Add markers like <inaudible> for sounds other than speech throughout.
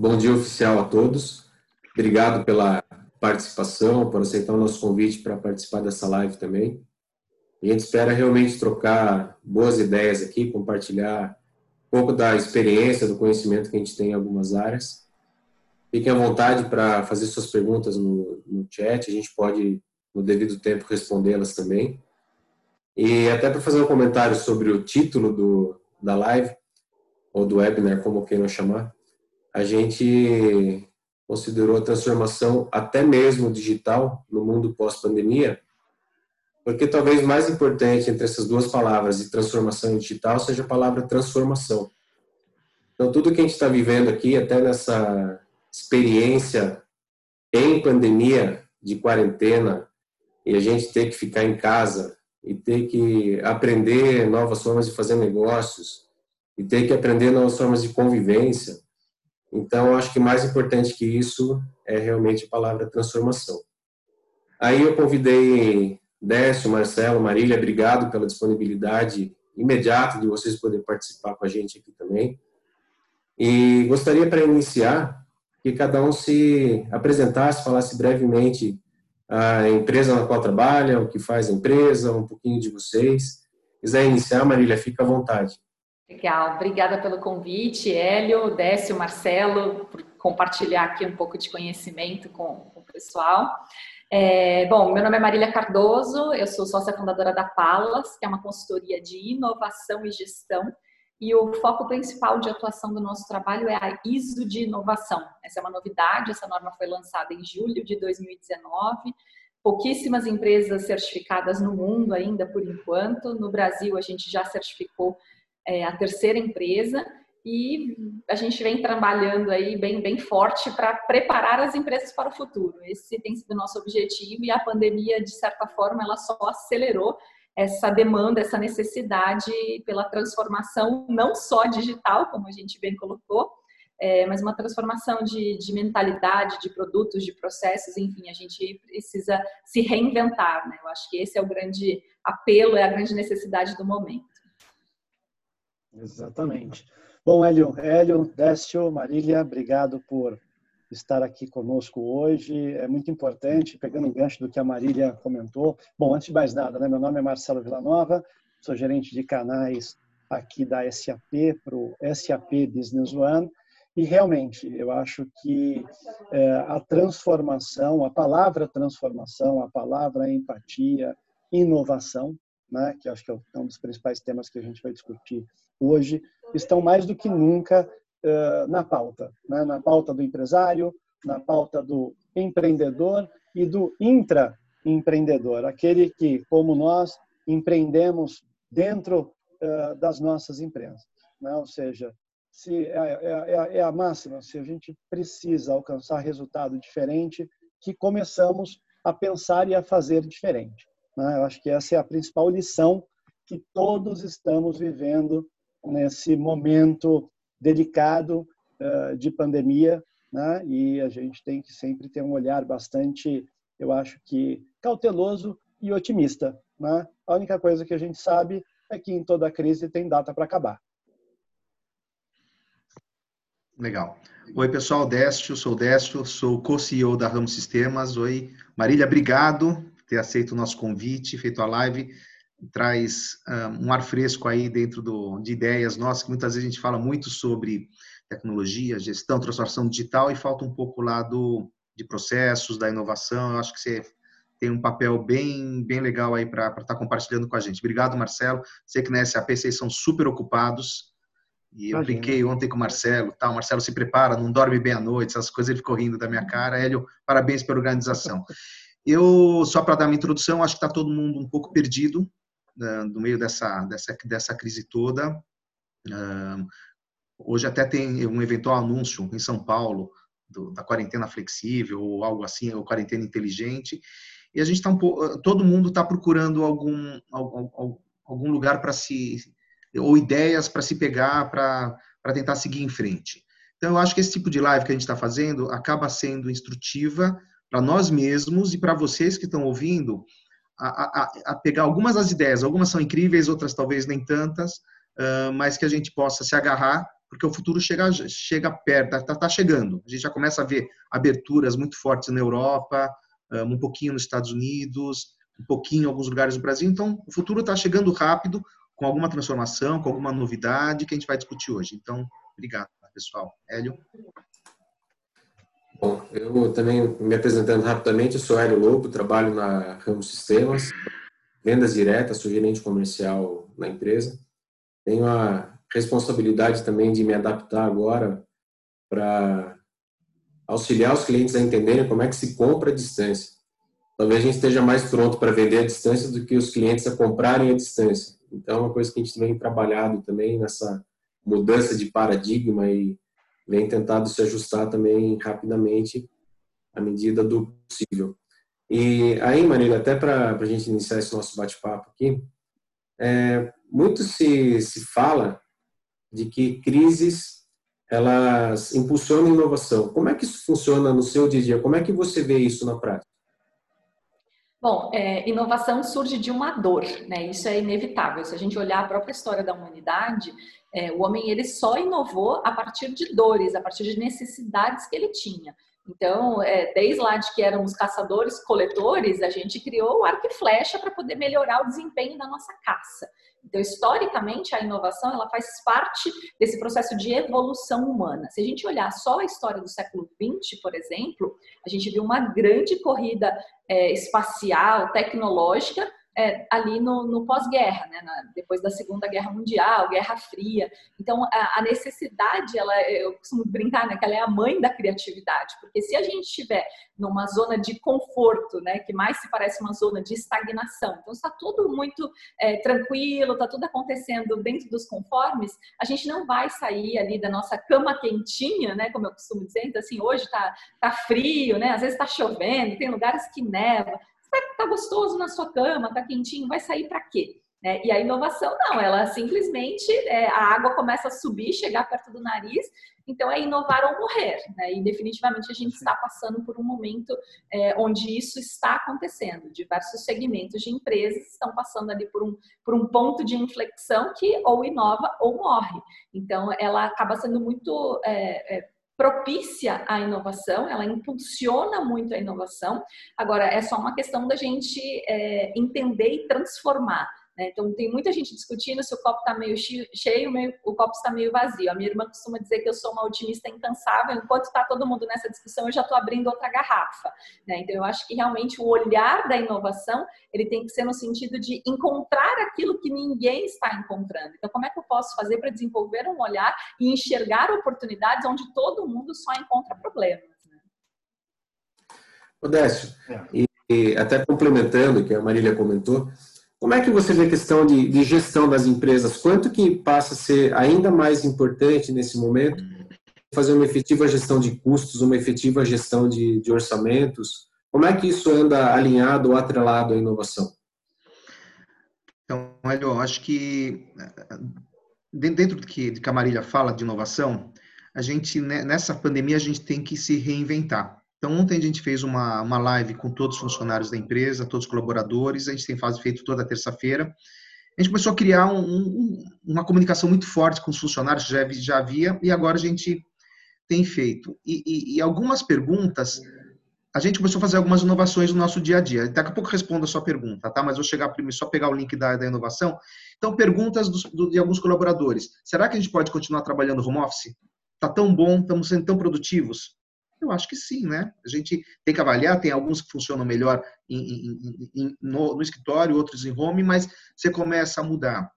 Bom dia oficial a todos. Obrigado pela participação, por aceitar o nosso convite para participar dessa live também. a gente espera realmente trocar boas ideias aqui, compartilhar um pouco da experiência, do conhecimento que a gente tem em algumas áreas. Fiquem à vontade para fazer suas perguntas no, no chat, a gente pode, no devido tempo, respondê-las também. E até para fazer um comentário sobre o título do, da live, ou do webinar, como queiram chamar, a gente considerou a transformação até mesmo digital no mundo pós-pandemia, porque talvez mais importante entre essas duas palavras, de transformação e digital, seja a palavra transformação. Então, tudo que a gente está vivendo aqui, até nessa experiência em pandemia, de quarentena, e a gente ter que ficar em casa, e ter que aprender novas formas de fazer negócios, e ter que aprender novas formas de convivência, então, acho que mais importante que isso é realmente a palavra transformação. Aí eu convidei Décio, Marcelo, Marília, obrigado pela disponibilidade imediata de vocês poderem participar com a gente aqui também. E gostaria, para iniciar, que cada um se apresentasse, falasse brevemente a empresa na qual trabalha, o que faz a empresa, um pouquinho de vocês. Se quiser iniciar, Marília, fica à vontade. Legal, obrigada pelo convite, Hélio, Décio, Marcelo, por compartilhar aqui um pouco de conhecimento com, com o pessoal. É, bom, meu nome é Marília Cardoso, eu sou sócia fundadora da Palas, que é uma consultoria de inovação e gestão, e o foco principal de atuação do nosso trabalho é a ISO de inovação. Essa é uma novidade, essa norma foi lançada em julho de 2019, pouquíssimas empresas certificadas no mundo ainda por enquanto, no Brasil a gente já certificou é a terceira empresa e a gente vem trabalhando aí bem, bem forte para preparar as empresas para o futuro. Esse tem sido o nosso objetivo e a pandemia, de certa forma, ela só acelerou essa demanda, essa necessidade pela transformação, não só digital, como a gente bem colocou, é, mas uma transformação de, de, mentalidade, de produtos, de processos, enfim, a gente precisa se reinventar, né? Eu acho que esse é o grande apelo, é a grande necessidade do momento. Exatamente. Bom, Hélio, Hélio, Décio, Marília, obrigado por estar aqui conosco hoje. É muito importante, pegando o gancho do que a Marília comentou. Bom, antes de mais nada, né, meu nome é Marcelo Villanova, sou gerente de canais aqui da SAP para o SAP Business One. E realmente, eu acho que é, a transformação, a palavra transformação, a palavra empatia, inovação, né, que acho que é um dos principais temas que a gente vai discutir hoje, estão mais do que nunca uh, na pauta, né, na pauta do empresário, na pauta do empreendedor e do intraempreendedor, aquele que, como nós, empreendemos dentro uh, das nossas empresas. Né? Ou seja, se é, é, é, é a máxima, se a gente precisa alcançar resultado diferente, que começamos a pensar e a fazer diferente. Né? Eu acho que essa é a principal lição que todos estamos vivendo nesse momento delicado uh, de pandemia, né? E a gente tem que sempre ter um olhar bastante, eu acho que cauteloso e otimista, né? A única coisa que a gente sabe é que em toda crise tem data para acabar. Legal. Oi, pessoal, Décio, sou Décio, sou co-CEO da Ramos Sistemas. Oi, Marília, obrigado ter aceito o nosso convite, feito a live, traz um, um ar fresco aí dentro do, de ideias nossas, que muitas vezes a gente fala muito sobre tecnologia, gestão, transformação digital e falta um pouco lá do, de processos, da inovação. Eu acho que você tem um papel bem, bem legal aí para estar tá compartilhando com a gente. Obrigado, Marcelo. Sei que na SAP vocês são super ocupados. E eu brinquei ontem com o Marcelo, tá? O Marcelo se prepara, não dorme bem à noite, essas coisas ele ficou rindo da minha cara. Hélio, parabéns pela organização. <laughs> Eu, só para dar uma introdução, acho que está todo mundo um pouco perdido no meio dessa, dessa, dessa crise toda. Hoje até tem um eventual anúncio em São Paulo do, da quarentena flexível ou algo assim, ou quarentena inteligente. E a gente está um pouco, todo mundo está procurando algum, algum, algum lugar para se ou ideias para se pegar para tentar seguir em frente. Então, eu acho que esse tipo de live que a gente está fazendo acaba sendo instrutiva para nós mesmos e para vocês que estão ouvindo, a, a, pegar algumas das ideias. Algumas são incríveis, outras talvez nem tantas, uh, mas que a gente possa se agarrar porque o futuro chega, chega perto, está tá chegando. A gente já começa a ver aberturas muito fortes na Europa, um pouquinho nos Estados Unidos, um pouquinho em alguns lugares do Brasil. Então, o futuro está chegando rápido, com alguma transformação, com alguma novidade que a gente vai discutir hoje. Então, obrigado, pessoal. Hélio? Bom, eu também me apresentando rapidamente, eu sou Hélio Lobo, trabalho na Ramos Sistemas, vendas diretas, sou gerente comercial na empresa. Tenho a responsabilidade também de me adaptar agora para auxiliar os clientes a entenderem como é que se compra à distância. Talvez a gente esteja mais pronto para vender à distância do que os clientes a comprarem à distância. Então, é uma coisa que a gente vem trabalhado também nessa mudança de paradigma e vem tentado se ajustar também rapidamente à medida do possível. E aí, Marília, até para a gente iniciar esse nosso bate-papo aqui, é, muito se, se fala de que crises elas impulsionam inovação. Como é que isso funciona no seu dia a dia? Como é que você vê isso na prática? Bom, é, inovação surge de uma dor, né? Isso é inevitável. Se a gente olhar a própria história da humanidade, é, o homem ele só inovou a partir de dores, a partir de necessidades que ele tinha. Então, é, desde lá de que éramos caçadores-coletores, a gente criou o arco e flecha para poder melhorar o desempenho da nossa caça. Então, historicamente, a inovação ela faz parte desse processo de evolução humana. Se a gente olhar só a história do século XX, por exemplo, a gente viu uma grande corrida é, espacial, tecnológica, é, ali no, no pós-guerra, né? Na, depois da Segunda Guerra Mundial, Guerra Fria. Então, a, a, necessidade, ela, eu costumo brincar, né, que ela é a mãe da criatividade, porque se a gente estiver numa zona de conforto, né, que mais se parece uma zona de estagnação, então está tudo muito é, tranquilo, está tudo acontecendo dentro dos conformes, a gente não vai sair ali da nossa cama quentinha, né, como eu costumo dizer, então assim, hoje está tá frio, né, às vezes está chovendo, tem lugares que neva, Tá, tá gostoso na sua cama, tá quentinho, vai sair para quê? É, e a inovação não, ela simplesmente é, a água começa a subir, chegar perto do nariz, então é inovar ou morrer, né? E definitivamente a gente está passando por um momento é, onde isso está acontecendo. Diversos segmentos de empresas estão passando ali por um, por um ponto de inflexão que ou inova ou morre. Então ela acaba sendo muito é, é propícia à inovação, ela impulsiona muito a inovação. Agora, é só uma questão da gente é, entender e transformar. Né? Então, tem muita gente discutindo se o copo está meio cheio, meio, o copo está meio vazio. A minha irmã costuma dizer que eu sou uma otimista incansável. Enquanto está todo mundo nessa discussão, eu já estou abrindo outra garrafa. Né? Então, eu acho que realmente o olhar da inovação ele tem que ser no sentido de encontrar aquilo que ninguém está encontrando. Então, como é que eu posso fazer para desenvolver um olhar e enxergar oportunidades onde todo mundo só encontra problemas? Né? Odécio, é. e, e até complementando o que a Marília comentou, como é que você vê a questão de, de, gestão das empresas? Quanto que passa a ser ainda mais importante nesse momento fazer uma efetiva gestão de custos, uma efetiva gestão de, de orçamentos? Como é que isso anda alinhado ou atrelado à inovação? Então, eu acho que dentro do que, de que a Marília fala de inovação, a gente né, nessa pandemia a gente tem que se reinventar. Então, ontem a gente fez uma, uma live com todos os funcionários da empresa, todos os colaboradores, a gente tem faz, feito toda terça-feira. A gente começou a criar um, um, uma comunicação muito forte com os funcionários, já, já havia, e agora a gente tem feito. E, e, e, algumas perguntas, a gente começou a fazer algumas inovações no nosso dia a dia. Daqui a pouco respondo a sua pergunta, tá? Mas vou chegar primeiro, só pegar o link da, da inovação. Então, perguntas dos, do, de alguns colaboradores. Será que a gente pode continuar trabalhando home office? Está tão bom, estamos sendo tão produtivos? Eu acho que sim, né? A gente tem que avaliar, tem alguns que funcionam melhor em, em, em, no, no, escritório, outros em home, mas você começa a mudar.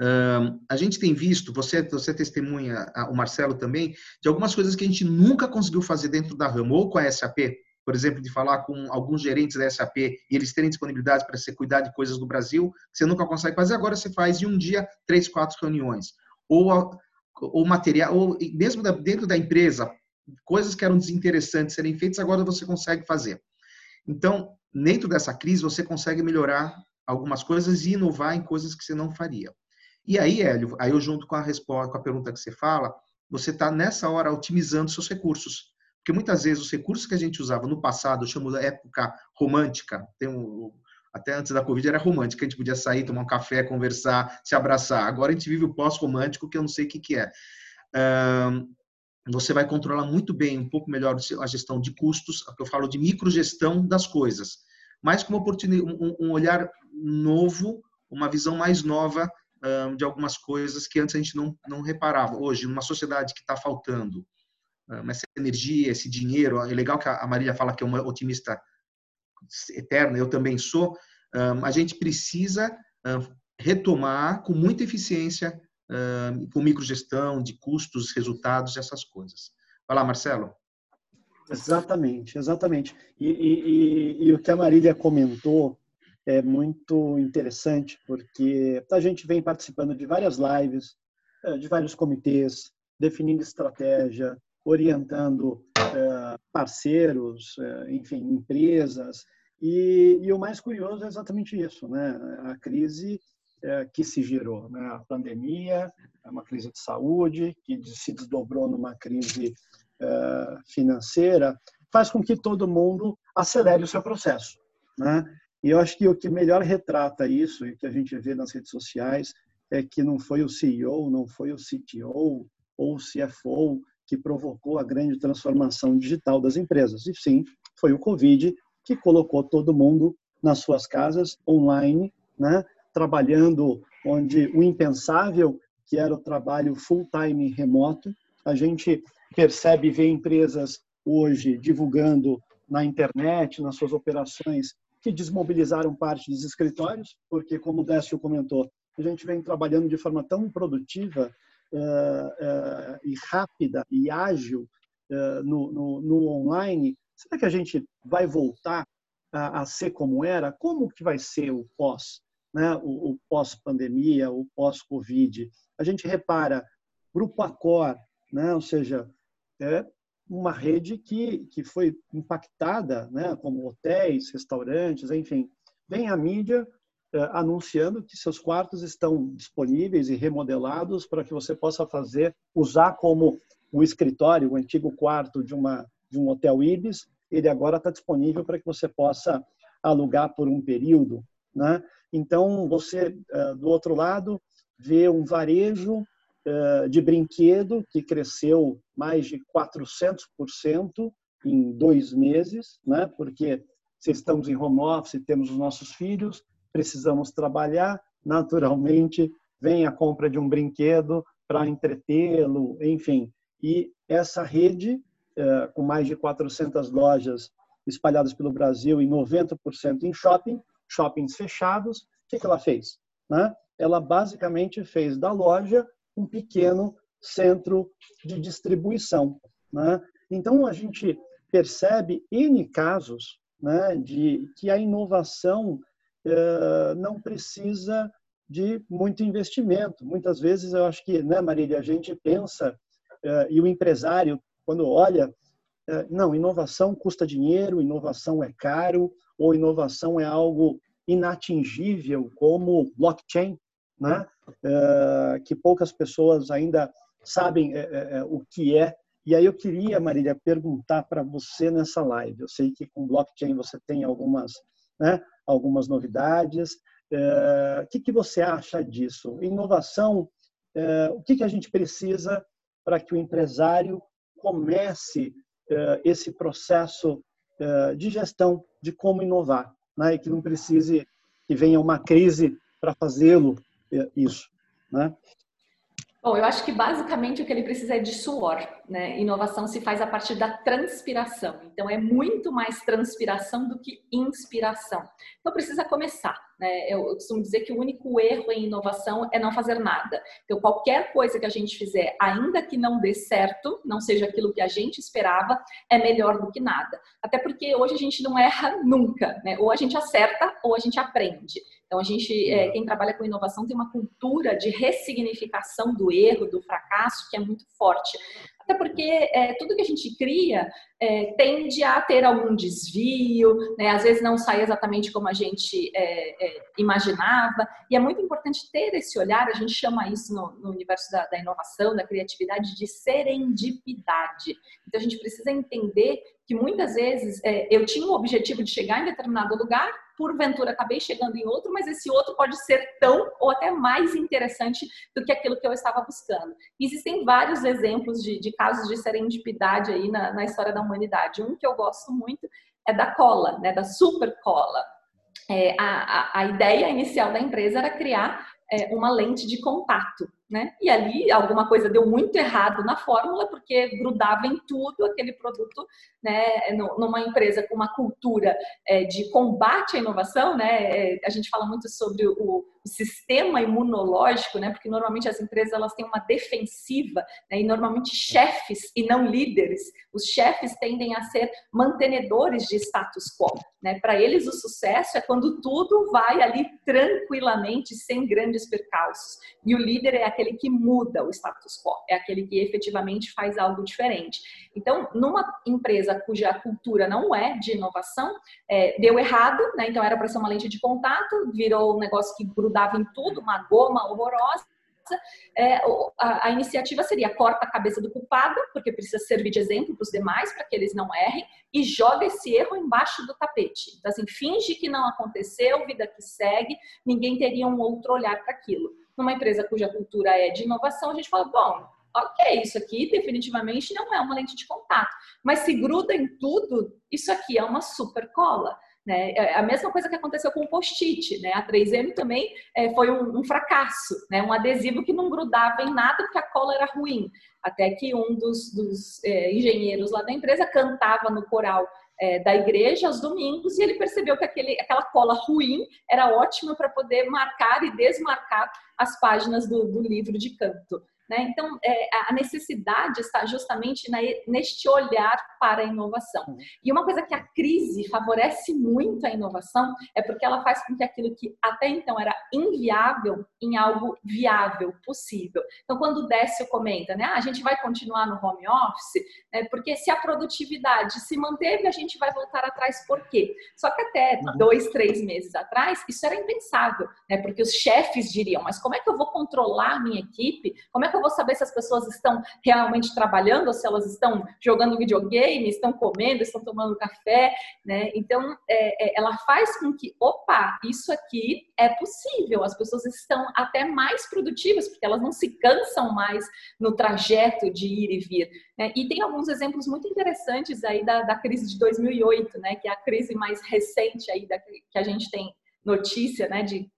Um, a gente tem visto, você, você testemunha, o Marcelo também, de algumas coisas que a gente nunca conseguiu fazer dentro da RAM ou com a SAP, por exemplo, de falar com alguns gerentes da SAP e eles terem disponibilidade para você cuidar de coisas do Brasil, que você nunca consegue fazer, agora você faz em um dia três, quatro reuniões. Ou, ou material, ou mesmo dentro da empresa, coisas que eram desinteressantes serem feitas, agora você consegue fazer. Então, dentro dessa crise, você consegue melhorar algumas coisas e inovar em coisas que você não faria. E aí, Hélio, aí eu junto com a resposta, com a pergunta que você fala, você está nessa hora otimizando seus recursos. Porque muitas vezes os recursos que a gente usava no passado, eu chamo da época romântica, tem um, até antes da Covid era romântica, a gente podia sair, tomar um café, conversar, se abraçar. Agora a gente vive o pós-romântico, que eu não sei o que, que é você vai controlar muito bem, um pouco melhor a gestão de custos, que eu falo de microgestão das coisas, mas com um, olhar novo, uma visão mais nova de algumas coisas que antes a gente não, não reparava. Hoje, numa sociedade que está faltando essa energia, esse dinheiro, é legal que a Marília fala que é uma otimista eterna, eu também sou, a gente precisa retomar com muita eficiência com microgestão de custos, resultados, essas coisas. Vai lá, Marcelo. Exatamente, exatamente. E, e, e, o que a Marília comentou é muito interessante, porque a gente vem participando de várias lives, eh, de vários comitês, definindo estratégia, orientando eh, parceiros, eh, enfim, empresas. E, e o mais curioso é exatamente isso, né? A crise é, que se gerou. Né? A pandemia, é uma crise de saúde, que se desdobrou numa crise é, financeira, faz com que todo mundo acelere o seu processo. Né? E eu acho que o que melhor retrata isso, e que a gente vê nas redes sociais, é que não foi o CEO, não foi o CTO ou o CFO que provocou a grande transformação digital das empresas, e sim, foi o Covid que colocou todo mundo nas suas casas, online, né? Trabalhando onde o impensável, que era o trabalho full-time remoto, a gente percebe e vê empresas hoje divulgando na internet, nas suas operações, que desmobilizaram parte dos escritórios, porque, como o Décio comentou, a gente vem trabalhando de forma tão produtiva uh, uh, e rápida e ágil uh, no, no, no, online. Será que a gente vai voltar a, a, ser como era? Como que vai ser o pós? Né, o, o pós-pandemia, o pós-Covid. A gente repara, Grupo Accor, né, ou seja, é uma rede que, que foi impactada, né, como hotéis, restaurantes, enfim. Vem a mídia é, anunciando que seus quartos estão disponíveis e remodelados para que você possa fazer, usar como um escritório, o antigo quarto de, uma, de um hotel Ibis, ele agora está disponível para que você possa alugar por um período. Né? Então, você, eh, do outro lado, vê um varejo eh, de brinquedo que cresceu mais de 400% em dois meses, né? porque se estamos em home office, temos os nossos filhos, precisamos trabalhar, naturalmente vem a compra de um brinquedo para entretê-lo, enfim. E essa rede, eh, com mais de 400 lojas espalhadas pelo Brasil e 90% em shopping, shoppings fechados, o que, que ela fez? Né? Ela basicamente fez da loja um pequeno centro de distribuição. Né? Então, a gente percebe N casos né, de que a inovação eh, não precisa de muito investimento. Muitas vezes, eu acho que, né, Marília, a gente pensa, eh, e o empresário, quando olha, eh, não, inovação custa dinheiro, inovação é caro, ou inovação é algo inatingível como blockchain, né? É, que poucas pessoas ainda sabem é, é, o que é. E aí eu queria, Marília, perguntar para você nessa live. Eu sei que com blockchain você tem algumas, né, algumas novidades. o que, que você acha disso? Inovação, o que, que a gente precisa para que o empresário comece esse processo de gestão de como inovar? né, e que não precise que venha uma crise para fazê-lo é, isso, né? Bom, eu acho que basicamente o que ele precisa é de suor, né? Inovação se faz a partir da transpiração. Então é muito mais transpiração do que inspiração. Então precisa começar, né? Eu, costumo dizer que o único erro em inovação é não fazer nada. Então qualquer coisa que a gente fizer, ainda que não dê certo, não seja aquilo que a gente esperava, é melhor do que nada. Até porque hoje a gente não erra nunca, né? Ou a gente acerta ou a gente aprende. Então, a gente, é, quem trabalha com inovação tem uma cultura de ressignificação do erro, do fracasso, que é muito forte. Até porque é, tudo que a gente cria é, tende a ter algum desvio, né? às vezes não sai exatamente como a gente é, é, imaginava, e é muito importante ter esse olhar, a gente chama isso no, no universo da, da, inovação, da criatividade, de serendipidade. Então a gente precisa entender que muitas vezes é, eu tinha o objetivo de chegar em determinado lugar, porventura acabei chegando em outro, mas esse outro pode ser tão ou até mais interessante do que aquilo que eu estava buscando. Existem vários exemplos de, de casos de serendipidade aí na, na história da humanidade. Um que eu gosto muito é da cola, né, da super cola. É, a, a, a ideia inicial da empresa era criar é, uma lente de contato né? E ali alguma coisa deu muito errado na fórmula, porque grudava em tudo aquele produto, né? Numa empresa com uma cultura é, de combate à inovação, né? É, a gente fala muito sobre o, sistema imunológico, né? Porque normalmente as empresas elas têm uma defensiva, né? E normalmente chefes e não líderes. Os chefes tendem a ser mantenedores de status quo, né? Para eles o sucesso é quando tudo vai ali tranquilamente, sem grandes percalços. E o líder é aquele aquele que muda o status quo, é aquele que efetivamente faz algo diferente. Então, numa empresa cuja cultura não é de inovação, é, deu errado, né? Então era para ser uma lente de contato, virou um negócio que grudava em tudo, uma goma horrorosa. É, a, a, iniciativa seria corta a cabeça do culpado, porque precisa servir de exemplo para os demais, para que eles não errem, e joga esse erro embaixo do tapete. Então, assim, finge que não aconteceu, vida que segue, ninguém teria um outro olhar para aquilo numa empresa cuja cultura é de inovação, a gente fala, bom, ok, isso aqui definitivamente não é uma lente de contato, mas se gruda em tudo, isso aqui é uma super cola. Né? É a mesma coisa que aconteceu com o post-it, né? A 3M também é, foi um, um, fracasso, né? Um adesivo que não grudava em nada porque a cola era ruim. Até que um dos, dos é, engenheiros lá da empresa cantava no coral é, da igreja aos domingos e ele percebeu que aquele, aquela cola ruim era ótima para poder marcar e desmarcar as páginas do, do livro de canto. Né? Então, é, a necessidade está justamente na, neste olhar para a inovação. E uma coisa que a crise favorece muito a inovação é porque ela faz com que aquilo que até então era inviável em algo viável, possível. Então, quando o Décio comenta, né, ah, a gente vai continuar no home office, né, porque se a produtividade se manteve, a gente vai voltar atrás por quê? Só que até uhum. dois, três meses atrás, isso era impensável, né, porque os chefes diriam, mas como é que eu vou controlar a minha equipe? Como é que eu vou saber se as pessoas estão realmente trabalhando ou se elas estão jogando videogame, estão comendo, estão tomando café, né? Então, é, é, ela faz com que, opa, isso aqui é possível, as pessoas estão até mais produtivas, porque elas não se cansam mais no trajeto de ir e vir. Né? E tem alguns exemplos muito interessantes aí da, da crise de 2008, né? Que é a crise mais recente aí da, que a gente tem notícia, né? De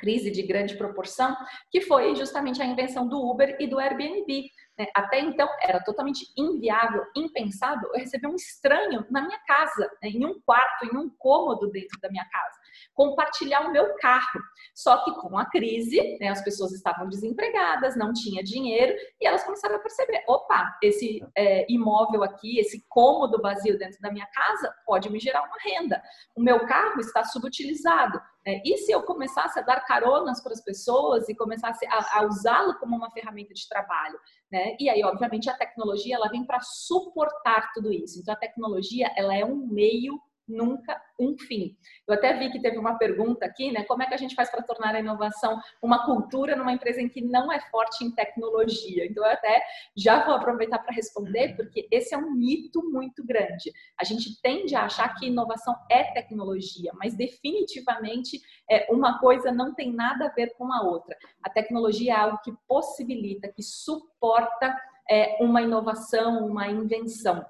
crise de grande proporção, que foi justamente a invenção do Uber e do Airbnb. Né? Até então era totalmente inviável, impensável eu receber um estranho na minha casa, né? em um quarto, em um cômodo dentro da minha casa, compartilhar o meu carro. Só que com a crise, né, as pessoas estavam desempregadas, não tinha dinheiro e elas começaram a perceber: opa, esse é, imóvel aqui, esse cômodo vazio dentro da minha casa pode me gerar uma renda. O meu carro está subutilizado. Né? E se eu começasse a dar caronas para as pessoas e começasse a, a usá-lo como uma ferramenta de trabalho? Né? E aí, obviamente, a tecnologia ela vem para suportar tudo isso. Então, a tecnologia ela é um meio nunca um fim. Eu até vi que teve uma pergunta aqui, né? Como é que a gente faz para tornar a inovação uma cultura numa empresa em que não é forte em tecnologia? Então, eu até já vou aproveitar para responder, porque esse é um mito muito grande. A gente tende a achar que inovação é tecnologia, mas definitivamente é, uma coisa não tem nada a ver com a outra. A tecnologia é algo que possibilita, que suporta é, uma inovação, uma invenção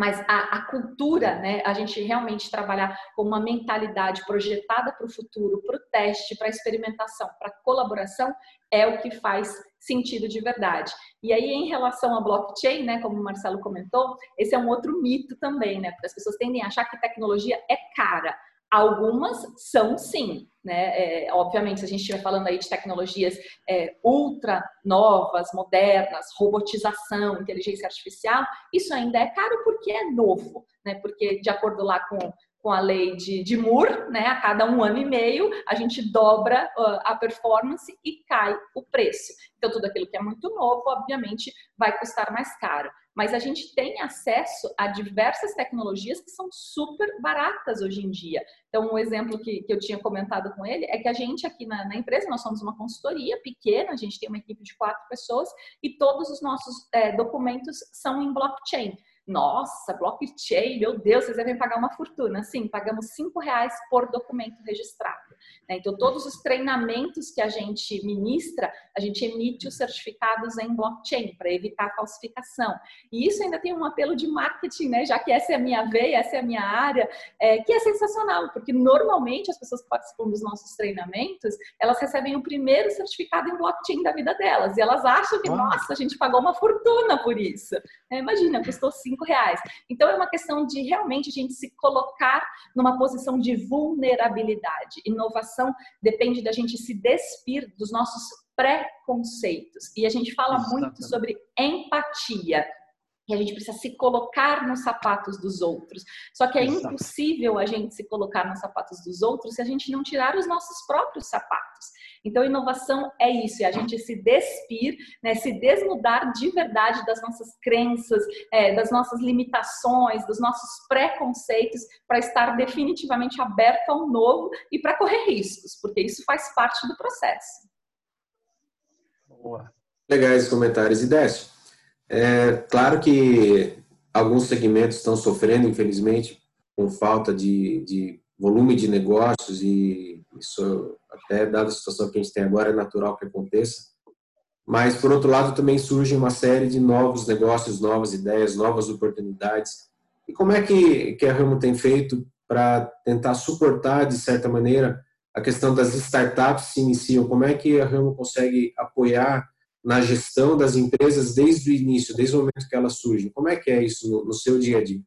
mas a, a, cultura, né, a gente realmente trabalhar com uma mentalidade projetada para o futuro, para o teste, para a experimentação, para a colaboração, é o que faz sentido de verdade. E aí, em relação à blockchain, né, como o Marcelo comentou, esse é um outro mito também, né, porque as pessoas tendem a achar que tecnologia é cara. Algumas são sim, né? É, obviamente, se a gente estiver falando aí de tecnologias é, ultra novas, modernas, robotização, inteligência artificial, isso ainda é caro porque é novo, né? Porque de acordo lá com com a lei de, de Moore, né? A cada um ano e meio a gente dobra uh, a performance e cai o preço. Então tudo aquilo que é muito novo, obviamente, vai custar mais caro mas a gente tem acesso a diversas tecnologias que são super baratas hoje em dia. Então, um exemplo que, que eu tinha comentado com ele é que a gente aqui na, na, empresa, nós somos uma consultoria pequena, a gente tem uma equipe de quatro pessoas e todos os nossos é, documentos são em blockchain. Nossa, blockchain, meu Deus, vocês devem pagar uma fortuna. Sim, pagamos cinco reais por documento registrado. Né? Então, todos os treinamentos que a gente ministra, a gente emite os certificados em blockchain para evitar falsificação. E isso ainda tem um apelo de marketing, né? Já que essa é a minha veia, essa é a minha área, é, que é sensacional, porque normalmente as pessoas que participam dos nossos treinamentos, elas recebem o primeiro certificado em blockchain da vida delas. E elas acham que, nossa, a gente pagou uma fortuna por isso. É, imagina, custou cinco reais. Então é uma questão de realmente a gente se colocar numa posição de vulnerabilidade. Inovação depende da gente se despir dos nossos preconceitos. E a gente fala Exatamente. muito sobre empatia. E a gente precisa se colocar nos sapatos dos outros. Só que é Exato. impossível a gente se colocar nos sapatos dos outros se a gente não tirar os nossos próprios sapatos. Então, inovação é isso, é a gente se despir, né, se desnudar de verdade das nossas crenças, é, das nossas limitações, dos nossos preconceitos, para estar definitivamente aberto ao novo e para correr riscos, porque isso faz parte do processo. Boa. Legais comentários. E é claro que alguns segmentos estão sofrendo, infelizmente, com falta de, de volume de negócios e isso até dada a situação que a gente tem agora é natural que aconteça. Mas por outro lado também surge uma série de novos negócios, novas ideias, novas oportunidades. E como é que que a Ramo tem feito para tentar suportar de certa maneira a questão das startups se iniciam? Como é que a Ramo consegue apoiar na gestão das empresas desde o início, desde o momento que elas surgem? Como é que é isso no, no seu dia a dia?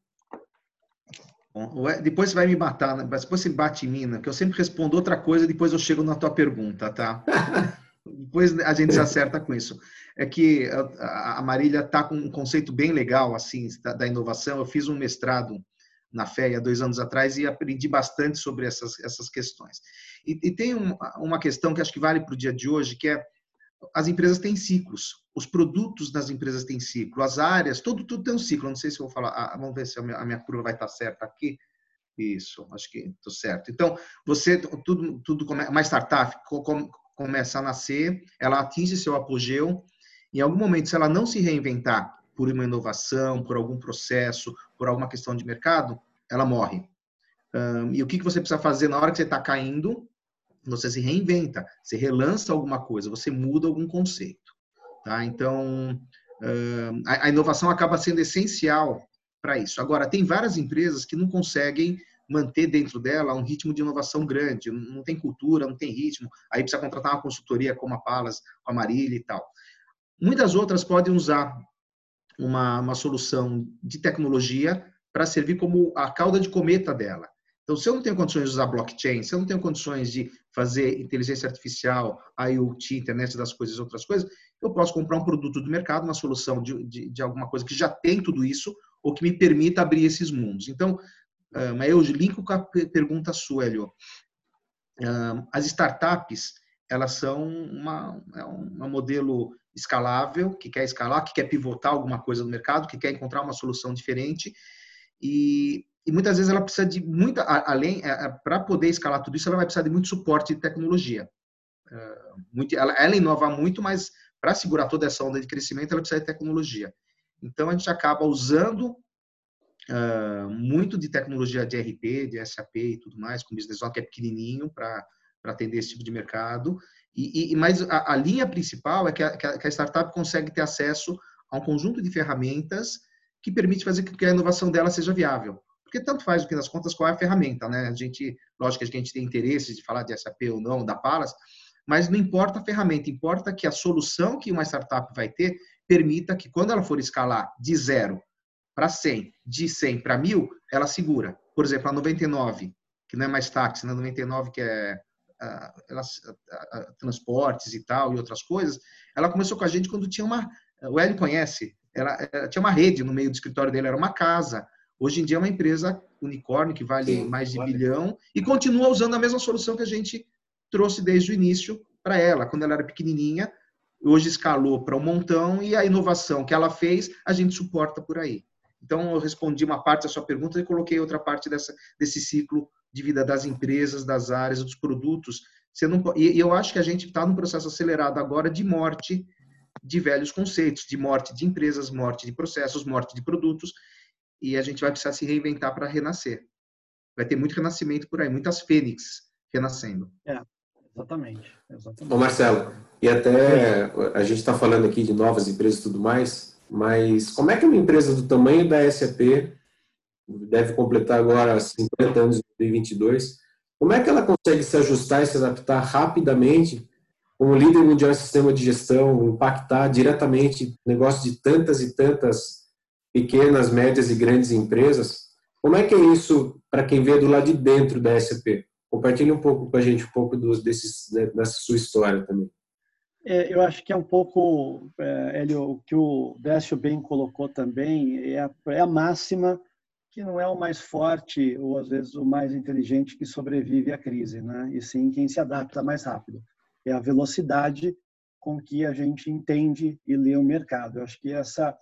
Depois você vai me matar, né? depois você bate em mim, né? que eu sempre respondo outra coisa, depois eu chego na tua pergunta, tá? <laughs> depois a gente se acerta com isso. É que a Marília está com um conceito bem legal, assim, da inovação. Eu fiz um mestrado na FEA dois anos atrás e aprendi bastante sobre essas, essas questões. E, e tem um, uma questão que acho que vale para o dia de hoje, que é as empresas têm ciclos, os produtos das empresas têm ciclo, as áreas, tudo, tudo tem um ciclo. Não sei se vou falar, ah, vamos ver se a minha, a minha, curva vai estar certa aqui. Isso, acho que estou certo. Então, você, tudo, tudo uma startup come, começa a nascer, ela atinge seu apogeu, em algum momento, se ela não se reinventar por uma inovação, por algum processo, por alguma questão de mercado, ela morre. Um, e o que, que você precisa fazer na hora que você está caindo? Você se reinventa, você relança alguma coisa, você muda algum conceito. Tá? Então, a inovação acaba sendo essencial para isso. Agora, tem várias empresas que não conseguem manter dentro dela um ritmo de inovação grande, não tem cultura, não tem ritmo, aí precisa contratar uma consultoria como a Palas, com a Marília e tal. Muitas outras podem usar uma, uma solução de tecnologia para servir como a cauda de cometa dela. Então, se eu não tenho condições de usar blockchain, se eu não tenho condições de fazer inteligência artificial, IoT, internet das coisas, outras coisas, eu posso comprar um produto do mercado, uma solução de, de, de alguma coisa que já tem tudo isso, ou que me permita abrir esses mundos. Então, mas eu linko com a pergunta sua, Helio. As startups, elas são uma, é um modelo escalável, que quer escalar, que quer pivotar alguma coisa no mercado, que quer encontrar uma solução diferente. E e muitas vezes ela precisa de muita, além, é, é, para poder escalar tudo isso, ela vai precisar de muito suporte de tecnologia. É, muito, ela, ela inova muito, mas para segurar toda essa onda de crescimento, ela precisa de tecnologia. Então, a gente acaba usando uh, muito de tecnologia de RP, de SAP e tudo mais, com Business que é pequenininho para atender esse tipo de mercado. E, e mas a, a, linha principal é que a, que a startup consegue ter acesso a um conjunto de ferramentas que permite fazer com que a inovação dela seja viável porque tanto faz, no fim das contas, qual é a ferramenta, né? A gente, lógico que a gente tem interesse de falar de SAP ou não, da Palas, mas não importa a ferramenta, importa que a solução que uma startup vai ter permita que quando ela for escalar de zero para 100, de 100 para 1000, ela segura. Por exemplo, a 99, que não é mais táxi, né? 99 que é uh, transportes e tal e outras coisas, ela começou com a gente quando tinha uma, o Hélio conhece, ela, ela tinha uma rede no meio do escritório dele, era uma casa, Hoje em dia é uma empresa unicórnio que vale Sim, mais de vale. bilhão e continua usando a mesma solução que a gente trouxe desde o início para ela, quando ela era pequenininha. Hoje escalou para um montão e a inovação que ela fez, a gente suporta por aí. Então, eu respondi uma parte da sua pergunta e coloquei outra parte dessa, desse ciclo de vida das empresas, das áreas, dos produtos. Você não, e eu acho que a gente está num processo acelerado agora de morte de velhos conceitos, de morte de empresas, morte de processos, morte de produtos. E a gente vai precisar se reinventar para renascer. Vai ter muito renascimento por aí, muitas fênix renascendo. É, exatamente. exatamente. Ô Marcelo, e até a gente está falando aqui de novas empresas e tudo mais, mas como é que uma empresa do tamanho da SAP deve completar agora 50 anos em 2022, como é que ela consegue se ajustar e se adaptar rapidamente como líder mundial em sistema de gestão, impactar diretamente negócios de tantas e tantas pequenas, médias e grandes empresas? Como é que é isso para quem vê do lado de dentro da SAP? Compartilhe um pouco com a gente um pouco dos, desses, dessa sua história também. É, eu acho que é um pouco, é, o que o Décio bem colocou também, é a, é a máxima que não é o mais forte ou às vezes o mais inteligente que sobrevive à crise, né? E sim quem se adapta mais rápido. É a velocidade com que a gente entende e lê o mercado. Eu acho que essa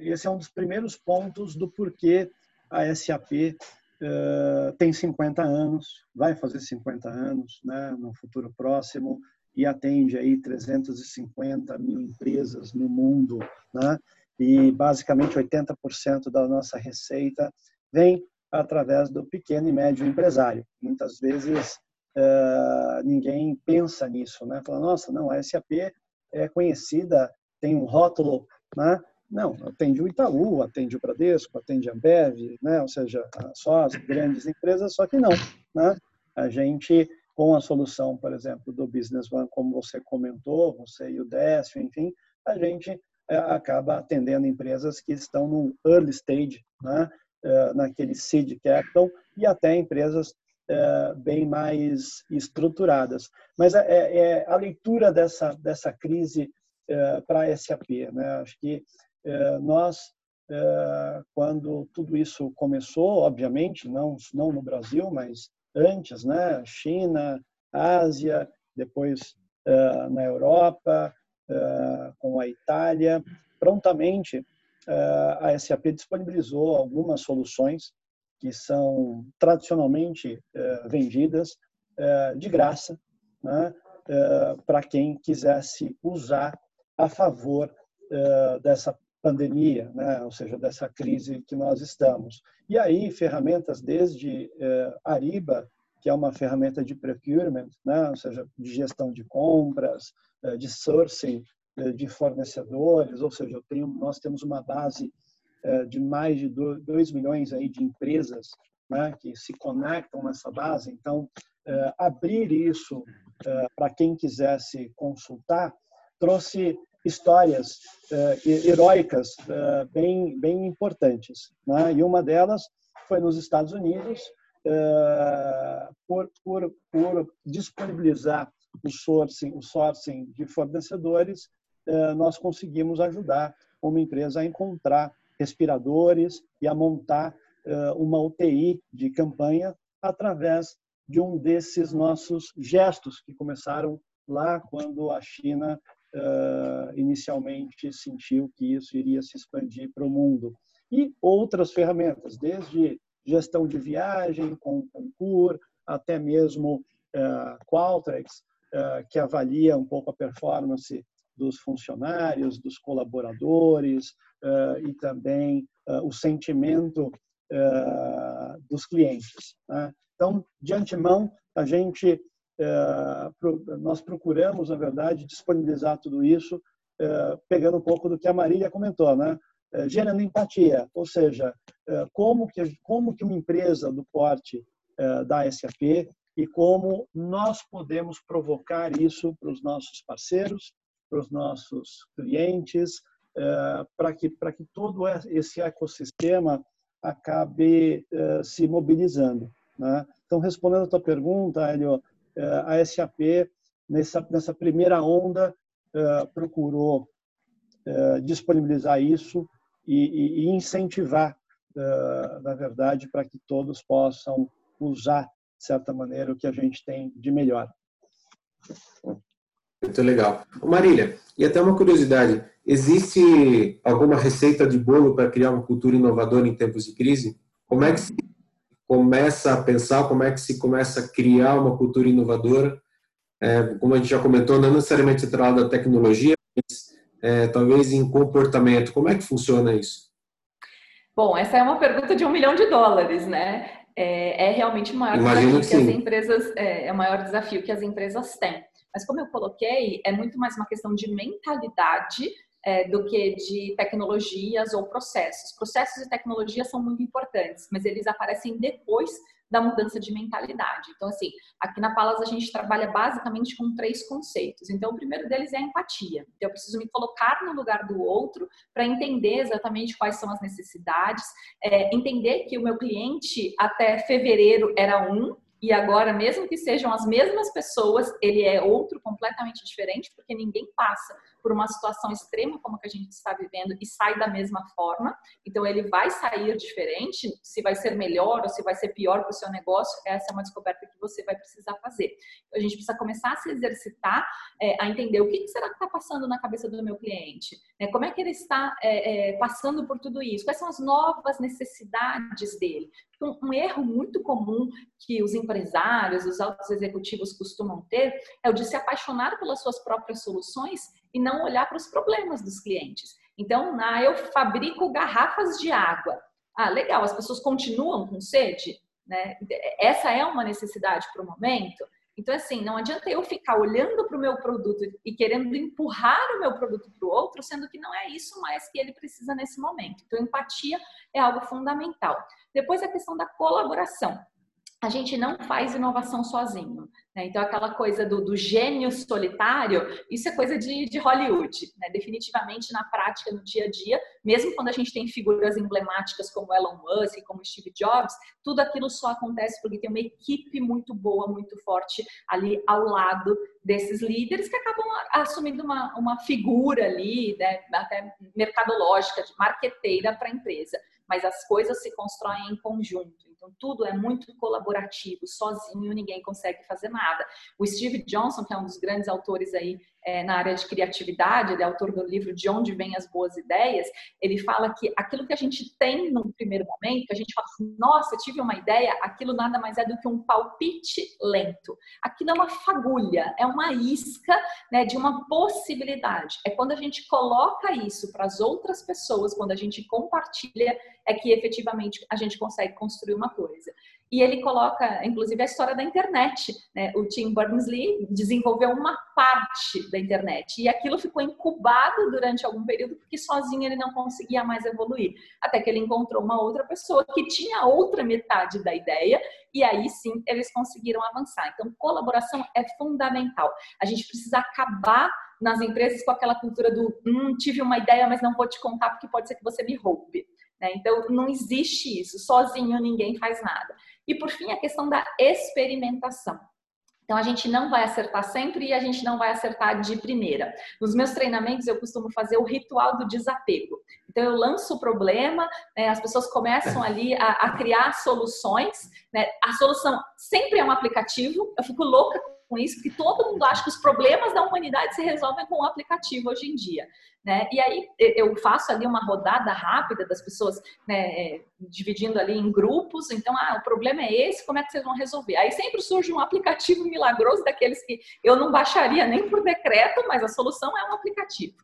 esse é um dos primeiros pontos do porquê a SAP é, tem 50 anos, vai fazer 50 anos, né? No futuro próximo e atende aí 350 mil empresas no mundo, né? e basicamente 80% da nossa receita vem através do pequeno e médio empresário. Muitas vezes uh, ninguém pensa nisso, né? Fala, nossa, não, a SAP é conhecida, tem um rótulo, né? Não, atende o Itaú, atende o Bradesco, atende a Ambev, né? Ou seja, só as grandes empresas, só que não, né? A gente com a solução, por exemplo, do Business One, como você comentou, você e o Décio, enfim, a gente é, acaba atendendo empresas que estão no early stage, né? É, naquele seed capital, e até empresas é, bem mais estruturadas. Mas a leitura dessa, dessa crise para a SAP. Né? Acho que nós, quando tudo isso começou, obviamente, não, não no Brasil, mas antes, né? China, Ásia, depois na Europa, com a Itália. Prontamente, a SAP disponibilizou algumas soluções que são tradicionalmente vendidas de graça né, para quem quisesse usar a favor dessa pandemia, né? ou seja, dessa crise que nós estamos. E aí, ferramentas desde Ariba, que é uma ferramenta de procurement, né? ou seja, de gestão de compras, eh, de sourcing eh, de fornecedores, ou seja, tenho, nós temos uma base eh, de mais de 2 milhões aí de empresas né, que se conectam nessa base. Então, abrir isso para quem quisesse consultar trouxe histórias heróicas bem, bem importantes. Né? E uma delas foi nos Estados Unidos, por, por, por disponibilizar o sourcing, o sourcing de fornecedores, eh, nós conseguimos ajudar uma empresa a encontrar respiradores e a montar eh, uma UTI de campanha através de um desses nossos gestos que começaram lá quando a China eh, inicialmente sentiu que isso iria se expandir para o mundo. E outras ferramentas, desde gestão de viagem com concur, até mesmo Qualtrics, eh, que avalia um pouco a performance dos funcionários, dos colaboradores eh, e também o sentimento dos clientes. Né? Então, de antemão, a gente nós procuramos, na verdade, disponibilizar tudo isso, pegando um pouco do que a Marília comentou, né? gerando empatia, ou seja, como que como que uma empresa do porte da SAP e como nós podemos provocar isso para os nossos parceiros, para os nossos clientes, para que, para que todo esse ecossistema acabe se mobilizando. Né? Então, respondendo a tua pergunta, Hélio, a SAP, nessa, nessa primeira onda, procurou disponibilizar isso e, e incentivar, na verdade, para que todos possam usar de certa maneira, o que a gente tem de melhor. Muito legal. Marília, e até uma curiosidade, existe alguma receita de bolo para criar uma cultura inovadora em tempos de crise? Como é que se começa a pensar, como é que se começa a criar uma cultura inovadora? É, como a gente já comentou, não necessariamente atrelada da tecnologia, mas é, talvez em comportamento. Como é que funciona isso? Bom, essa é uma pergunta de um milhão de dólares, né? É, é realmente o maior Imagino desafio que, que as empresas é, é o maior desafio que as empresas têm. Mas como eu coloquei, é muito mais uma questão de mentalidade é, do que de tecnologias ou processos. Processos e tecnologias são muito importantes, mas eles aparecem depois da mudança de mentalidade. Então, assim, aqui na Palas a gente trabalha basicamente com três conceitos. Então, o primeiro deles é a empatia. Então, eu preciso me colocar no lugar do outro para entender exatamente quais são as necessidades, é, entender que o meu cliente até fevereiro era um e agora, mesmo que sejam as mesmas pessoas, ele é outro completamente diferente, porque ninguém passa por uma situação extrema como que a gente está vivendo e sai da mesma forma. Então, ele vai sair diferente, se vai ser melhor ou se vai ser pior para o seu negócio, essa é uma descoberta que você vai precisar fazer. Então, a gente precisa começar a se exercitar, é, a entender o que, será que está passando na cabeça do meu cliente, né? como é que ele está é, é, passando por tudo isso, quais são as novas necessidades dele. Um erro muito comum que os empresários, os altos executivos costumam ter é o de se apaixonar pelas suas próprias soluções e não olhar para os problemas dos clientes. Então, ah, eu fabrico garrafas de água. Ah, legal, as pessoas continuam com sede? Né? Essa é uma necessidade para o momento. Então, assim, não adianta eu ficar olhando para o meu produto e querendo empurrar o meu produto para o outro, sendo que não é isso mais que ele precisa nesse momento. Então, empatia é algo fundamental. Depois, a questão da colaboração a gente não faz inovação sozinho. Né? Então, aquela coisa do, do, gênio solitário, isso é coisa de, de Hollywood. Né? Definitivamente, na prática, no dia a dia, mesmo quando a gente tem figuras emblemáticas como Elon Musk, como Steve Jobs, tudo aquilo só acontece porque tem uma equipe muito boa, muito forte ali ao lado desses líderes que acabam assumindo uma, uma figura ali, né? até mercadológica, de marqueteira para a empresa. Mas as coisas se constroem em conjunto. Então, tudo é muito colaborativo, sozinho ninguém consegue fazer nada. O Steve Johnson, que é um dos grandes autores aí é, na área de criatividade, ele é autor do livro De Onde Vêm as Boas Ideias, ele fala que aquilo que a gente tem no primeiro momento, que a gente fala assim, nossa, tive uma ideia, aquilo nada mais é do que um palpite lento. Aquilo é uma fagulha, é uma isca né, de uma possibilidade. É quando a gente coloca isso para as outras pessoas, quando a gente compartilha, é que efetivamente a gente consegue construir uma coisa. E ele coloca, inclusive, a história da internet. Né? O Tim Berners-Lee desenvolveu uma parte da internet e aquilo ficou incubado durante algum período porque sozinho ele não conseguia mais evoluir. Até que ele encontrou uma outra pessoa que tinha outra metade da ideia e aí sim eles conseguiram avançar. Então, colaboração é fundamental. A gente precisa acabar nas empresas com aquela cultura do hum, tive uma ideia, mas não vou te contar porque pode ser que você me roube. Né? Então, não existe isso. Sozinho ninguém faz nada. E por fim, a questão da experimentação. Então a gente não vai acertar sempre e a gente não vai acertar de primeira. Nos meus treinamentos eu costumo fazer o ritual do desapego. Então eu lanço o problema, né, as pessoas começam ali a, a criar soluções. Né, a solução sempre é um aplicativo. Eu fico louca com isso, porque todo mundo acha que os problemas da humanidade se resolvem com um aplicativo hoje em dia. Né? E aí eu faço ali uma rodada rápida das pessoas né, é, dividindo ali em grupos. Então, ah, o problema é esse, como é que vocês vão resolver? Aí sempre surge um aplicativo milagroso daqueles que eu não baixaria nem por decreto, mas a solução é um aplicativo.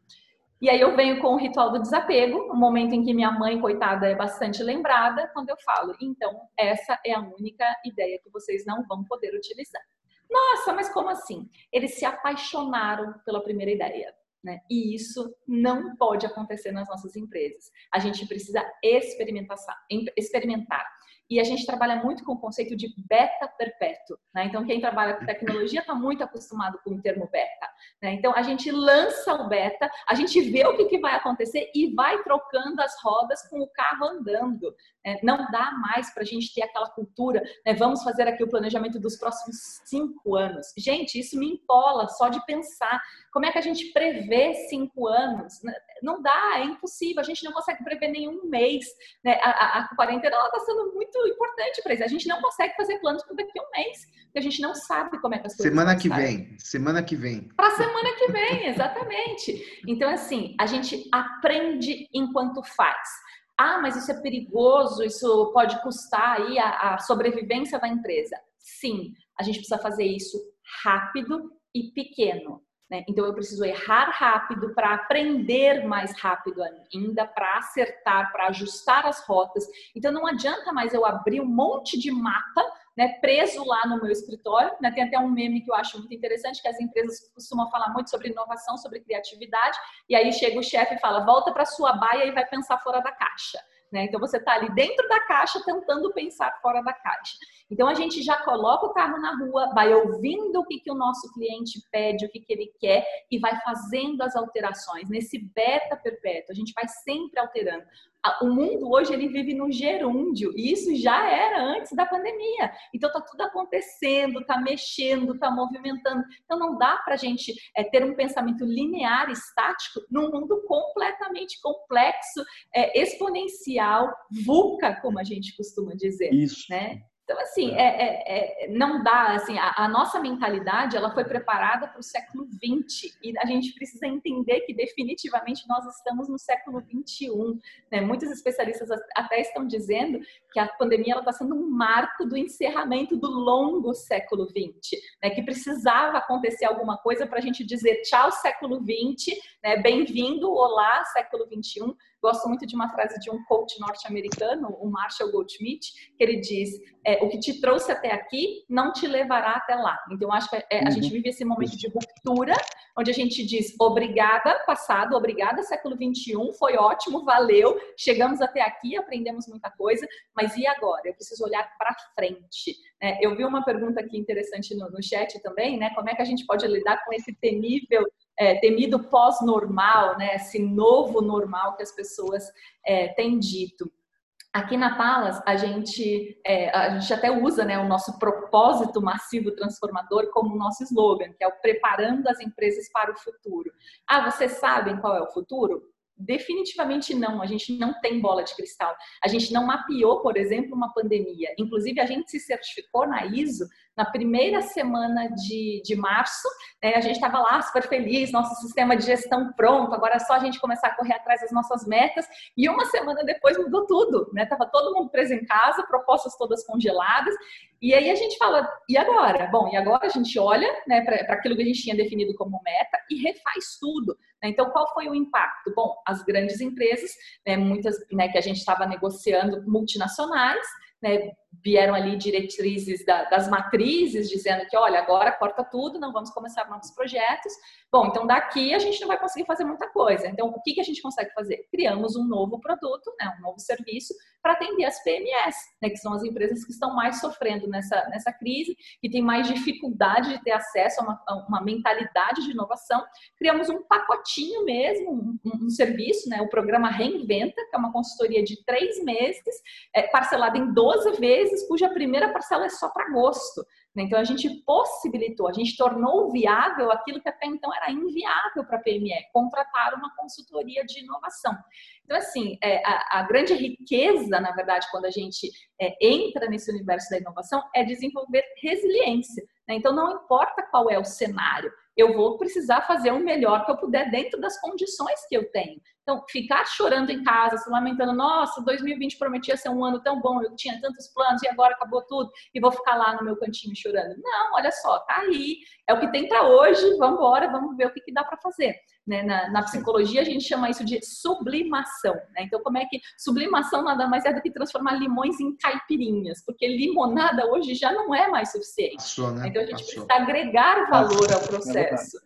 E aí eu venho com o ritual do desapego, um momento em que minha mãe, coitada, é bastante lembrada, quando eu falo, então, essa é a única ideia que vocês não vão poder utilizar. Nossa, mas como assim? Eles se apaixonaram pela primeira ideia. Né? E isso não pode acontecer nas nossas empresas. A gente precisa experimentar. E a gente trabalha muito com o conceito de beta perpétuo. Né? Então, quem trabalha com tecnologia está muito acostumado com o termo beta. Né? Então, a gente lança o beta, a gente vê o que, que vai acontecer e vai trocando as rodas com o carro andando. Né? Não dá mais para a gente ter aquela cultura, né? vamos fazer aqui o planejamento dos próximos cinco anos. Gente, isso me empola só de pensar. Como é que a gente prevê cinco anos? Não dá, é impossível. A gente não consegue prever nenhum mês. Né? A, a, a quarentena está sendo muito importante para isso. A gente não consegue fazer planos para daqui a um mês, porque a gente não sabe como é que as coisas Semana que vem, semana que vem. Para semana que vem, <laughs> exatamente. Então, assim, a gente aprende enquanto faz. Ah, mas isso é perigoso, isso pode custar aí a, a sobrevivência da empresa. Sim, a gente precisa fazer isso rápido e pequeno. Né? Então, eu preciso errar rápido para aprender mais rápido ainda, para acertar, para ajustar as rotas. Então, não adianta mais eu abrir um monte de mapa né, preso lá no meu escritório. Né? Tem até um meme que eu acho muito interessante, que as empresas costumam falar muito sobre inovação, sobre criatividade, e aí chega o chefe e fala, volta para sua baia e vai pensar fora da caixa. Né? Então você está ali dentro da caixa tentando pensar fora da caixa. Então a gente já coloca o carro na rua, vai ouvindo o que, que o nosso cliente pede, o que, que ele quer e vai fazendo as alterações. Nesse beta perpétuo, a gente vai sempre alterando o mundo hoje ele vive no gerúndio e isso já era antes da pandemia. Então tá tudo acontecendo, tá mexendo, tá movimentando. Então não dá para a gente é, ter um pensamento linear, estático, num mundo completamente complexo, é, exponencial, VUCA, como a gente costuma dizer. Isso. Né? Então, assim, é. é, é, é, não dá, assim, a, a, nossa mentalidade, ela foi preparada para o século XX e a gente precisa entender que definitivamente nós estamos no século XXI. Né? Muitos especialistas até estão dizendo que a pandemia está sendo um marco do encerramento do longo século XX, né? que precisava acontecer alguma coisa para a gente dizer tchau século XX, né? bem-vindo, olá século XXI, Gosto muito de uma frase de um coach norte-americano, o Marshall Goldschmidt, que ele diz: é, o que te trouxe até aqui não te levará até lá. Então, acho que é, a uhum. gente vive esse momento de ruptura, onde a gente diz obrigada, passado, obrigada, século 21, foi ótimo, valeu, chegamos até aqui, aprendemos muita coisa, mas e agora? Eu preciso olhar para frente. É, eu vi uma pergunta aqui interessante no, no chat também, né? Como é que a gente pode lidar com esse temível é, temido pós-normal, né, esse novo normal que as pessoas é, têm dito. Aqui na Palas, a gente, é, a gente até usa né, o nosso propósito massivo transformador como nosso slogan, que é o preparando as empresas para o futuro. Ah, vocês sabem qual é o futuro? Definitivamente não, a gente não tem bola de cristal. A gente não mapeou, por exemplo, uma pandemia. Inclusive, a gente se certificou na ISO na primeira semana de, de março. Né, a gente estava lá super feliz, nosso sistema de gestão pronto, agora é só a gente começar a correr atrás das nossas metas. E uma semana depois mudou tudo, né? Tava todo mundo preso em casa, propostas todas congeladas. E aí a gente fala, e agora? Bom, e agora a gente olha né, para aquilo que a gente tinha definido como meta e refaz tudo. Né? Então, qual foi o impacto? Bom, as grandes empresas, né, muitas né, que a gente estava negociando, multinacionais, né, vieram ali diretrizes da, das matrizes dizendo que, olha, agora corta tudo, não vamos começar novos projetos. Bom, então daqui a gente não vai conseguir fazer muita coisa. Então, o que, que a gente consegue fazer? Criamos um novo produto, né, um novo serviço para atender as PMS, né, que são as empresas que estão mais sofrendo nessa, nessa crise, que têm mais dificuldade de ter acesso a uma, a uma mentalidade de inovação. Criamos um pacotinho mesmo, um, um, serviço, né, o programa Reinventa, que é uma consultoria de três meses, é, parcelada em 12 vezes, cuja primeira parcela é só para agosto. Né? Então, a gente possibilitou, a gente tornou viável aquilo que até então era inviável para a PME, contratar uma consultoria de inovação. Então, assim, é, a, a, grande riqueza, na verdade, quando a gente é, entra nesse universo da inovação, é desenvolver resiliência. Né? Então, não importa qual é o cenário, eu vou precisar fazer o melhor que eu puder dentro das condições que eu tenho. Então, ficar chorando em casa, se lamentando, nossa, 2020 prometia ser um ano tão bom, eu tinha tantos planos e agora acabou tudo e vou ficar lá no meu cantinho chorando. Não, olha só, tá aí, é o que tem para hoje, vamos embora, vamos ver o que, que dá para fazer. Né? Na, na, psicologia, a gente chama isso de sublimação. Né? Então, como é que sublimação nada mais é do que transformar limões em caipirinhas? Porque limonada hoje já não é mais suficiente. Passou, né? Então, a gente Passou. precisa agregar valor ao é processo.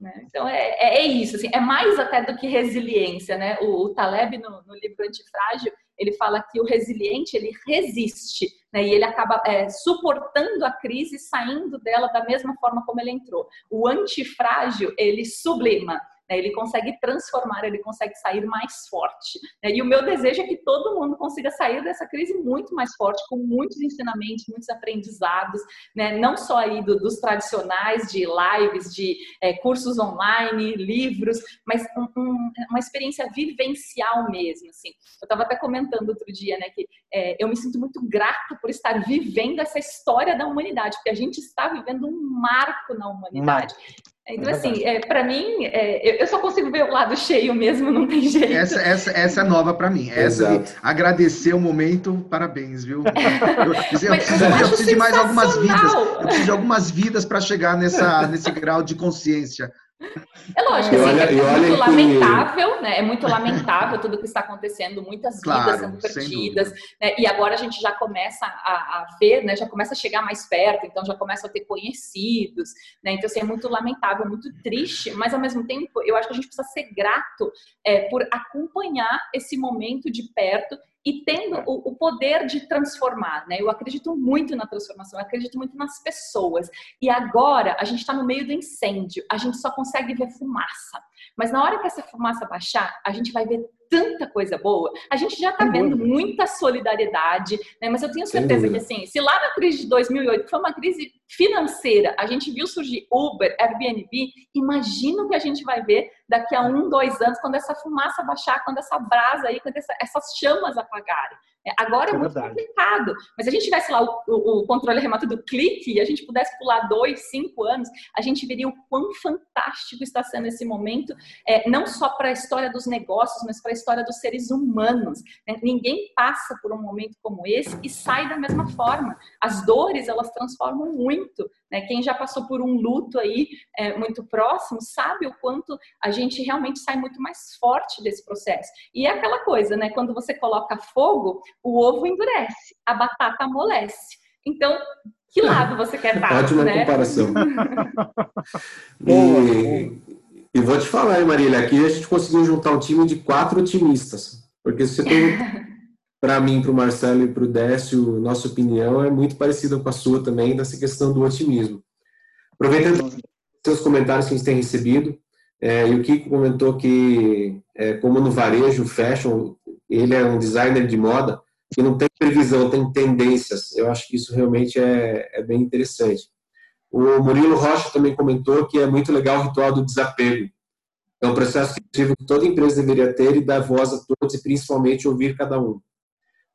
Né? Então é, é, é, isso, assim, é mais até do que resiliência, né? O, o Taleb no, no, livro Antifrágil ele fala que o resiliente ele resiste, né? E ele acaba é, suportando a crise, saindo dela da mesma forma como ele entrou. O antifrágil ele sublima, né? Ele consegue transformar, ele consegue sair mais forte. Né? E o meu desejo é que todo mundo consiga sair dessa crise muito mais forte, com muitos ensinamentos, muitos aprendizados, né? não só aí do, dos tradicionais de lives, de é, cursos online, livros, mas um, um, uma experiência vivencial mesmo. Assim. Eu estava até comentando outro dia né, que é, eu me sinto muito grata por estar vivendo essa história da humanidade, porque a gente está vivendo um marco na humanidade. Então, é assim, é, para mim, é, eu só consigo ver o lado cheio mesmo, não tem jeito. Essa, essa, essa é nova para mim. Essa de agradecer o momento, parabéns, viu? Eu, <laughs> eu, preciso, eu preciso de mais algumas vidas. Eu preciso de algumas vidas para chegar nessa, nesse grau de consciência. É lógico, assim, olha, é muito que... lamentável, né? É muito lamentável tudo que está acontecendo, muitas claro, vidas sendo perdidas, né? E agora a gente já começa a, a, ver, né? Já começa a chegar mais perto, então já começa a ter conhecidos, né? Então, assim, é muito lamentável, muito triste, mas ao mesmo tempo eu acho que a gente precisa ser grato é, por acompanhar esse momento de perto e tendo o, o, poder de transformar, né? Eu acredito muito na transformação, eu acredito muito nas pessoas. E agora a gente está no meio do incêndio, a gente só consegue ver fumaça. Mas na hora que essa fumaça baixar, a gente vai ver tanta coisa boa. A gente já está vendo muita solidariedade, né? Mas eu tenho certeza que assim, se lá na crise de 2008 foi uma crise financeira, a gente viu surgir Uber, Airbnb, imagina o que a gente vai ver daqui a um, dois anos, quando essa fumaça baixar, quando essa brasa aí, quando essa, essas chamas apagarem. É, agora é, é muito verdade. complicado. Mas se a gente tivesse lá o, o, o, controle remoto do clique e a gente pudesse pular dois, cinco anos, a gente veria o quão fantástico está sendo esse momento, é, não só para a história dos negócios, mas para a história dos seres humanos. Né? Ninguém passa por um momento como esse e sai da mesma forma. As dores, elas transformam muito. Né? Quem já passou por um luto aí é, muito próximo sabe o quanto a gente realmente sai muito mais forte desse processo. E é aquela coisa, né? Quando você coloca fogo, o ovo endurece, a batata amolece. Então, que <laughs> lado você quer estar? Ótima né? comparação. <laughs> e, e, vou te falar, hein, Marília, aqui a gente conseguiu juntar um time de quatro otimistas. Porque se você tem, <laughs> para mim, para o Marcelo e para o Décio, nossa opinião é muito parecida com a sua também, dessa questão do otimismo. Aproveitando seus comentários que a gente tem recebido, é, e o Kiko comentou que, é, como no varejo, fashion, ele é um designer de moda, que não tem previsão, tem tendências. Eu acho que isso realmente é, é bem interessante. O Murilo Rocha também comentou que é muito legal o ritual do desapego. É um processo criativo que toda empresa deveria ter e dar voz a todos e principalmente ouvir cada um.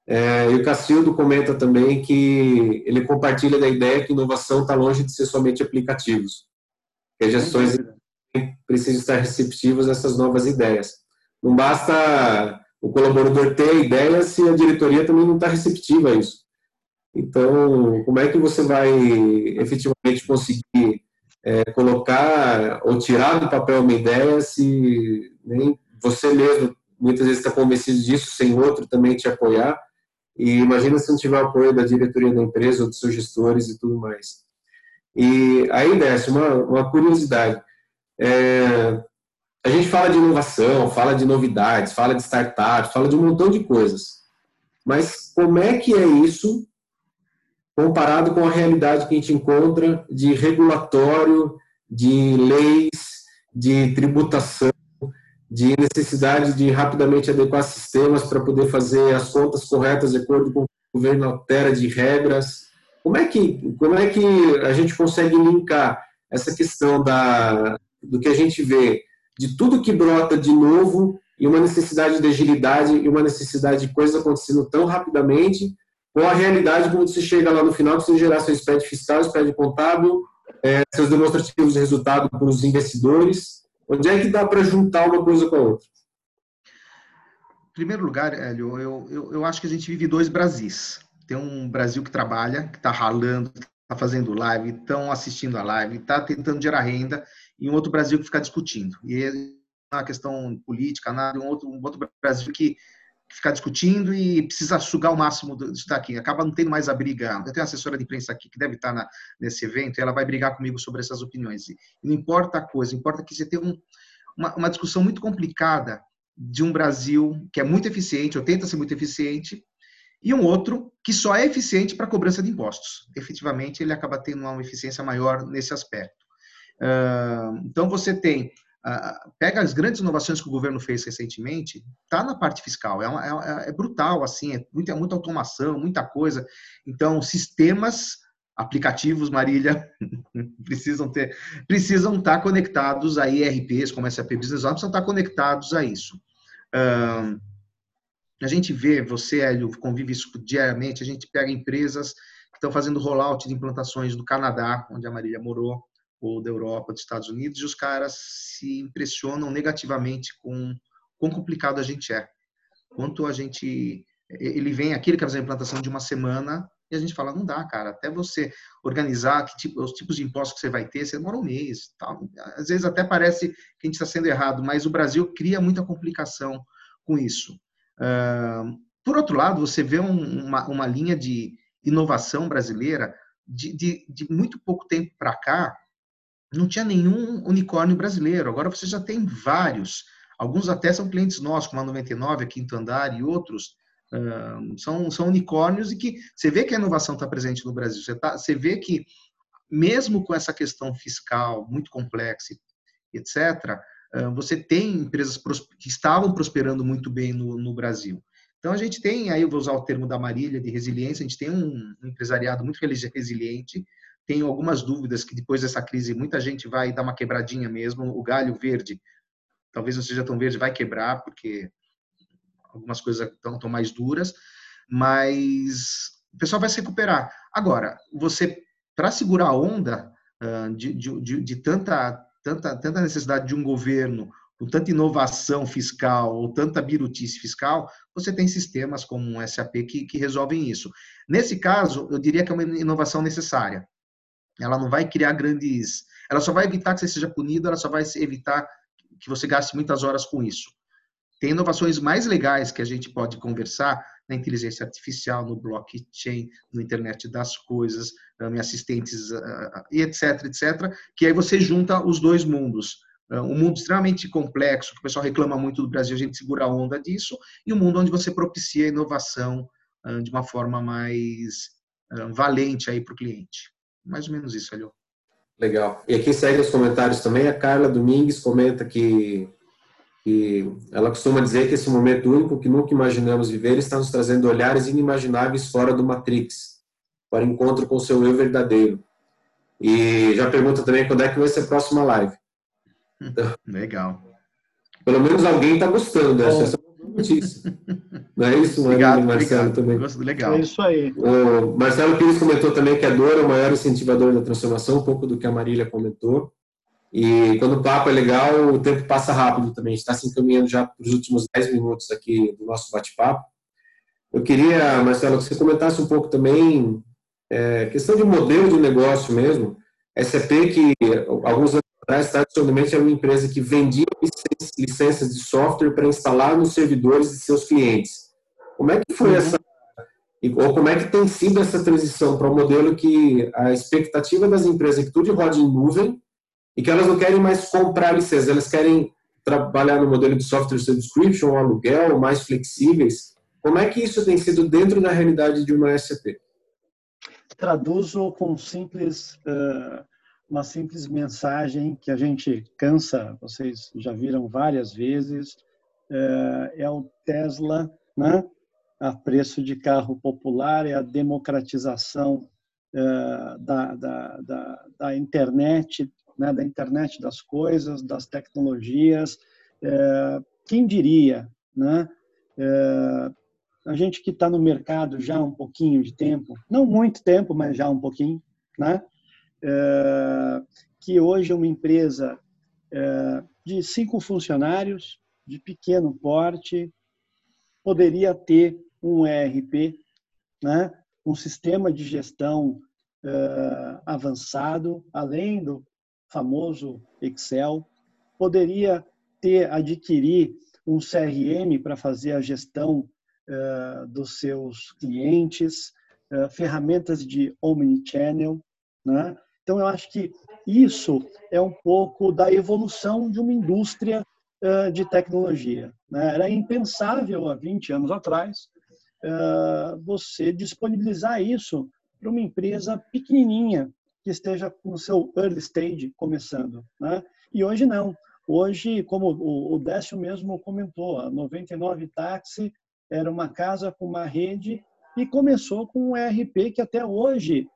É, e o Cacildo comenta também que ele compartilha da ideia que inovação está longe de ser somente aplicativos. Que as gestões precisam estar receptivas a essas novas ideias. Não basta o colaborador ter a ideia se a diretoria também não está receptiva a isso. Então, como é que você vai efetivamente conseguir é, colocar ou tirar do papel uma ideia se nem você mesmo muitas vezes está convencido disso, sem outro também te apoiar? E imagina se não tiver apoio da diretoria da empresa ou dos seus gestores e tudo mais. E aí, Décio, uma, uma curiosidade. É, a gente fala de inovação, fala de novidades, fala de startups, fala de um montão de coisas. Mas como é que é isso comparado com a realidade que a gente encontra de regulatório, de leis, de tributação, de necessidade de rapidamente adequar sistemas para poder fazer as contas corretas de acordo com o governo altera de regras? Como é que, como é que a gente consegue linkar essa questão da, do que a gente vê de tudo que brota de novo e uma necessidade de agilidade e uma necessidade de coisas acontecendo tão rapidamente, com a realidade quando você chega lá no final, precisa gerar seu spread fiscal, spread contábil, é, seus demonstrativos de resultado para os investidores. Onde é que dá para juntar uma coisa com a outra? Em primeiro lugar, Hélio, eu, eu, eu acho que a gente vive dois Brasis. Tem um Brasil que trabalha, que está ralando, está fazendo live, estão assistindo a live, está tentando gerar renda, e um outro Brasil que fica discutindo. E na questão política, nada, um outro, um outro Brasil que, que fica discutindo e precisa sugar o máximo de estar aqui. Acaba não tendo mais a briga. Eu tenho uma assessora de imprensa aqui que deve estar na, nesse evento e ela vai brigar comigo sobre essas opiniões. E não importa a coisa, importa que você tenha um, uma, uma discussão muito complicada de um Brasil que é muito eficiente, ou tenta ser muito eficiente, e um outro que só é eficiente para cobrança de impostos. Efetivamente, ele acaba tendo uma eficiência maior nesse aspecto então, você tem pega as grandes inovações que o governo fez recentemente, está na parte fiscal, é, uma, é, é, brutal, assim, é muita, muita automação, muita coisa. Então, sistemas aplicativos, Marília, <laughs> precisam ter, precisam estar conectados a IRPs, como SAP Business One, precisam estar conectados a isso. a gente vê, você, Hélio, convive isso diariamente, a gente pega empresas que estão fazendo rollout de implantações do Canadá, onde a Marília morou, ou da Europa, dos Estados Unidos, e os caras se impressionam negativamente com quão complicado a gente é. Quanto a gente. Ele vem aqui, ele quer fazer a implantação de uma semana, E a gente fala, não dá, cara, até você organizar que tipo, os tipos de impostos que você vai ter, você demora um mês. Tal. Às vezes até parece que a gente está sendo errado, mas o Brasil cria muita complicação com isso. Por outro lado, você vê um, uma, uma linha de inovação brasileira de, de, de muito pouco tempo para cá, não tinha nenhum unicórnio brasileiro. Agora você já tem vários. Alguns até são clientes nossos, como a 99, a Quinto Andar e outros. Uh, são, são unicórnios e que você vê que a inovação está presente no Brasil. Você, tá, você vê que, mesmo com essa questão fiscal muito complexa, etc., uh, você tem empresas que estavam prosperando muito bem no, no Brasil. Então, a gente tem, aí eu vou usar o termo da Marília, de resiliência, a gente tem um empresariado muito resiliente, tenho algumas dúvidas que depois dessa crise muita gente vai dar uma quebradinha mesmo, o galho verde, talvez não seja tão verde, vai quebrar, porque algumas coisas estão mais duras, mas o pessoal vai se recuperar. Agora, você, para segurar a onda uh, de, de, de, de tanta, tanta, tanta necessidade de um governo com tanta inovação fiscal ou tanta birutice fiscal, você tem sistemas como um SAP que, que resolvem isso. Nesse caso, eu diria que é uma inovação necessária. Ela não vai criar grandes. Ela só vai evitar que você seja punido, ela só vai evitar que você gaste muitas horas com isso. Tem inovações mais legais que a gente pode conversar na inteligência artificial, no blockchain, no internet das coisas, em assistentes e etc, etc, que aí você junta os dois mundos um mundo extremamente complexo, que o pessoal reclama muito do Brasil, a gente segura a onda disso, e um mundo onde você propicia a inovação de uma forma mais valente aí para o cliente. Mais ou menos isso, Alio. Legal. E aqui segue os comentários também. A Carla Domingues comenta que, que ela costuma dizer que esse momento único que nunca imaginamos viver está nos trazendo olhares inimagináveis fora do Matrix, para encontro com o seu eu verdadeiro. E já pergunta também quando é que vai ser a próxima live. <laughs> Legal. Pelo menos alguém está gostando dessa essa notícia. Não é isso, obrigado, Marcelo também. Legal. É isso aí. O Marcelo Pires comentou também que a dor é o maior incentivador da transformação, um pouco do que a Marília comentou. E quando o papo é legal, o tempo passa rápido também. A gente está se encaminhando já para os últimos 10 minutos aqui do nosso bate-papo. Eu queria, Marcelo, que você comentasse um pouco também é, questão de modelo de negócio mesmo. SAP, que alguns anos atrás, tradicionalmente, era uma empresa que vendia licenças de software para instalar nos servidores de seus clientes. Como é que foi uhum. essa, ou como é que tem sido essa transição para um modelo que a expectativa das empresas é que tudo roda em nuvem e que elas não querem mais comprar licenças, elas querem trabalhar no modelo de software subscription aluguel, mais flexíveis. Como é que isso tem sido dentro da realidade de uma SAP? Traduzo com simples uh, uma simples mensagem que a gente cansa, vocês já viram várias vezes, é, é o Tesla, né? a preço de carro popular, é a democratização é, da, da, da, da, internet, né? da internet das coisas, das tecnologias. É, quem diria, né? A gente que está no mercado já há um pouquinho de tempo, não muito tempo, mas já um pouquinho, né? É, que hoje é uma empresa é, de cinco funcionários, de pequeno porte, poderia ter um ERP, né, um sistema de gestão é, avançado, além do famoso Excel, poderia ter adquirir um CRM para fazer a gestão dos seus clientes, ferramentas de omnichannel, né? Então, eu acho que isso é um pouco da evolução de uma indústria de tecnologia. Né? Era impensável há 20 anos atrás você disponibilizar isso para uma empresa pequenininha que esteja no seu early stage começando. Né? E hoje não. Hoje, como o Décio mesmo comentou, a 99 Táxi era uma casa com uma rede e começou com um ERP que até hoje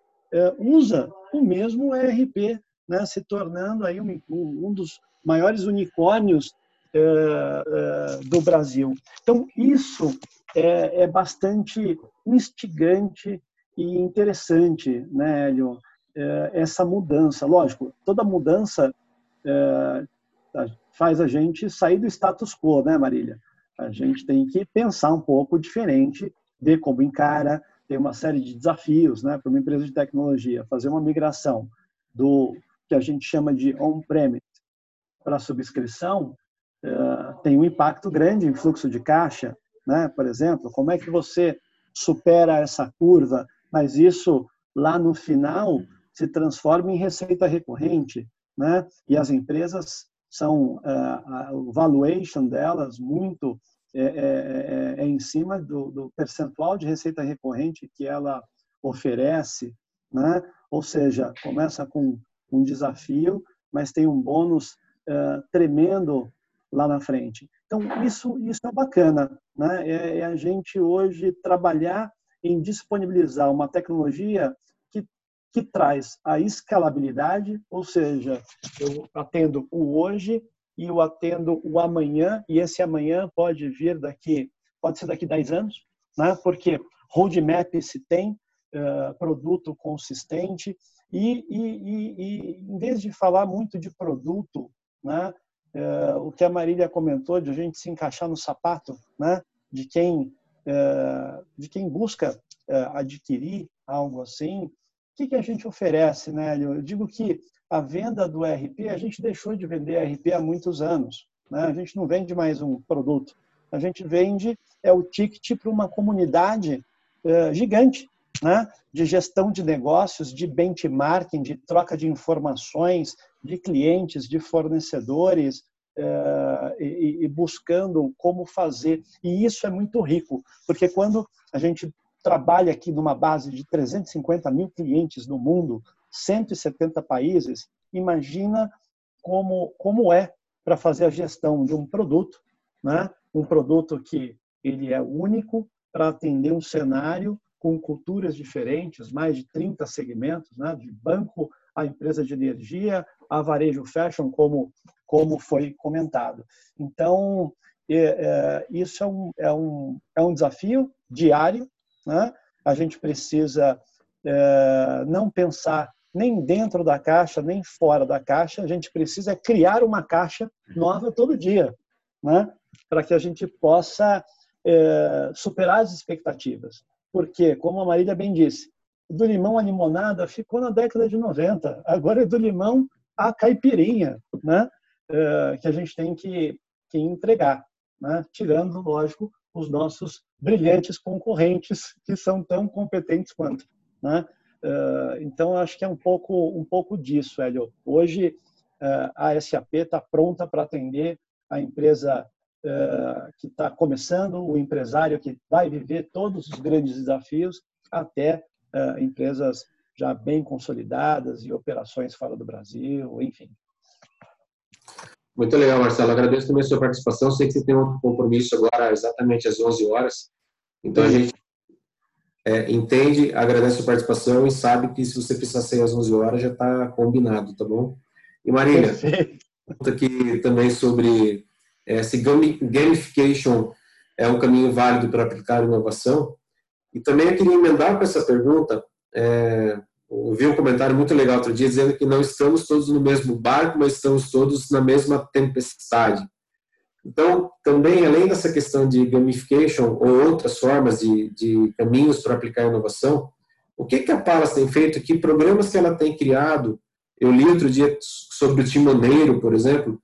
usa o mesmo ERP, né, se tornando aí um, um dos maiores unicórnios é, é, do Brasil. Então, isso é, é, bastante instigante e interessante, né, Hélio? É, essa mudança. Lógico, toda mudança é, faz a gente sair do status quo, né, Marília? A gente tem que pensar um pouco diferente, ver como encara, tem uma série de desafios né, para uma empresa de tecnologia. Fazer uma migração do que a gente chama de on-premise para subscrição uh, tem um impacto grande em fluxo de caixa, né? Por exemplo, como é que você supera essa curva, mas isso lá no final se transforma em receita recorrente, né? E as empresas são uh, valuation delas muito é, é, é, é em cima do, do, percentual de receita recorrente que ela oferece, né? Ou seja, começa com um desafio, mas tem um bônus uh, tremendo lá na frente. Então isso isso é bacana, né? É, é a gente hoje trabalhar em disponibilizar uma tecnologia que que traz a escalabilidade, ou seja, eu atendo o hoje e eu atendo o amanhã, e esse amanhã pode vir daqui, pode ser daqui 10 anos, né? porque roadmap se tem, uh, produto consistente, e, e, e, e, em vez de falar muito de produto, né? Uh, o que a Marília comentou, de a gente se encaixar no sapato né? de, quem, uh, de quem busca adquirir algo assim, o que, que a gente oferece, né? Eu digo que a venda do ERP, a gente deixou de vender ERP há muitos anos. Né? A gente não vende mais um produto. A gente vende é o ticket para uma comunidade é, gigante, né? de gestão de negócios, de benchmarking, de troca de informações, de clientes, de fornecedores, é, e, e buscando como fazer. E isso é muito rico, porque quando a gente trabalha aqui numa base de 350 mil clientes no mundo, 170 países, imagina como, como é para fazer a gestão de um produto, né? um produto que ele é único para atender um cenário com culturas diferentes, mais de 30 segmentos, né? de banco a empresa de energia, a varejo fashion, como, como foi comentado. Então, é, é, isso é um, é, um, é um desafio diário. Né? A gente precisa é, não pensar nem dentro da caixa, nem fora da caixa. A gente precisa criar uma caixa nova todo dia, né? para que a gente possa é, superar as expectativas. Porque, como a Marília bem disse, do limão à limonada ficou na década de 90. Agora é do limão à caipirinha, né? É, que a gente tem que, que entregar, né? tirando, lógico, os nossos brilhantes concorrentes, que são tão competentes quanto. Né? Então, acho que é um pouco, um pouco disso, Hélio. Hoje, a SAP está pronta para atender a empresa que está começando, o empresário que vai viver todos os grandes desafios, até empresas já bem consolidadas e operações fora do Brasil, enfim. Muito legal, Marcelo. Agradeço também a sua participação. Sei que você tem um compromisso agora exatamente às 11 horas. Então, a gente é, entende, agradece a participação e sabe que se você precisar sair às 11 horas já está combinado, tá bom? E Marília, pergunta aqui também sobre é, se gamification é um caminho válido para aplicar inovação. E também eu queria emendar com essa pergunta, é, ouvi um comentário muito legal outro dia dizendo que não estamos todos no mesmo barco, mas estamos todos na mesma tempestade. Então, também, além dessa questão de gamification ou outras formas de, de caminhos para aplicar inovação, o que, que a Palas tem feito? Que programas que ela tem criado? Eu li outro dia sobre o Timoneiro, por exemplo.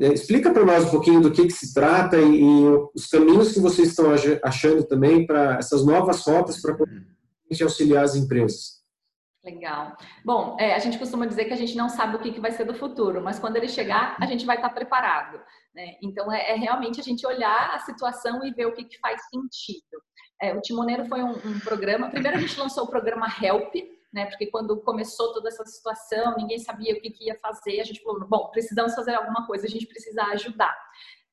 É, explica para nós um pouquinho do que, que se trata e, e, os caminhos que vocês estão achando também para essas novas rotas para auxiliar as empresas. Legal. Bom, é, a gente costuma dizer que a gente não sabe o que, que vai ser do futuro, mas quando ele chegar, a gente vai estar preparado. Né? Então, é, é, realmente a gente olhar a situação e ver o que, que faz sentido. É, o Timoneiro foi um, um, programa. Primeiro, a gente lançou o programa Help, né? porque quando começou toda essa situação, ninguém sabia o que, que ia fazer. A gente falou: bom, precisamos fazer alguma coisa, a gente precisa ajudar.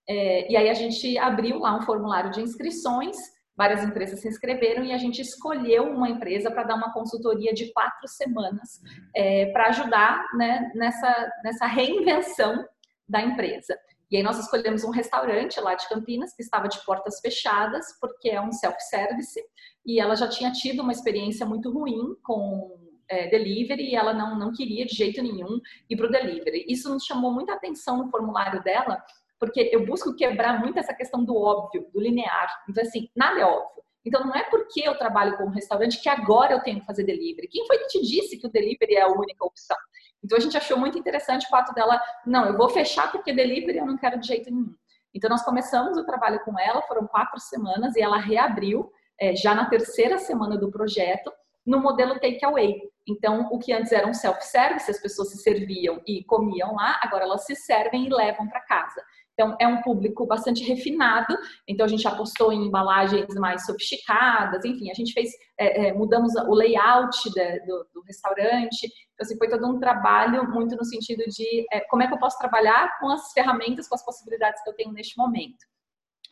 É, e aí, a gente abriu lá um formulário de inscrições várias empresas se inscreveram e a gente escolheu uma empresa para dar uma consultoria de quatro semanas é, para ajudar né, nessa, nessa reinvenção da empresa. E aí nós escolhemos um restaurante lá de Campinas que estava de portas fechadas, porque é um self-service, e ela já tinha tido uma experiência muito ruim com é, delivery e ela não, não queria de jeito nenhum ir para o delivery. Isso nos chamou muita atenção no formulário dela, porque eu busco quebrar muito essa questão do óbvio, do linear. Então, assim, nada é óbvio. Então, não é porque eu trabalho com um restaurante que agora eu tenho que fazer delivery. Quem foi que te disse que o delivery é a única opção? Então, a gente achou muito interessante o fato dela, não, eu vou fechar porque delivery eu não quero de jeito nenhum. Então, nós começamos o trabalho com ela, foram quatro semanas, e ela reabriu é, já na terceira semana do projeto, no modelo takeaway. Então, o que antes era um self-service, as pessoas se serviam e comiam lá, agora elas se servem e levam para casa. Então, é um público bastante refinado. Então, a gente apostou em embalagens mais sofisticadas. Enfim, a gente fez, é, é, mudamos o layout de, do, do, restaurante. Então, assim, foi todo um trabalho muito no sentido de é, como é que eu posso trabalhar com as ferramentas, com as possibilidades que eu tenho neste momento.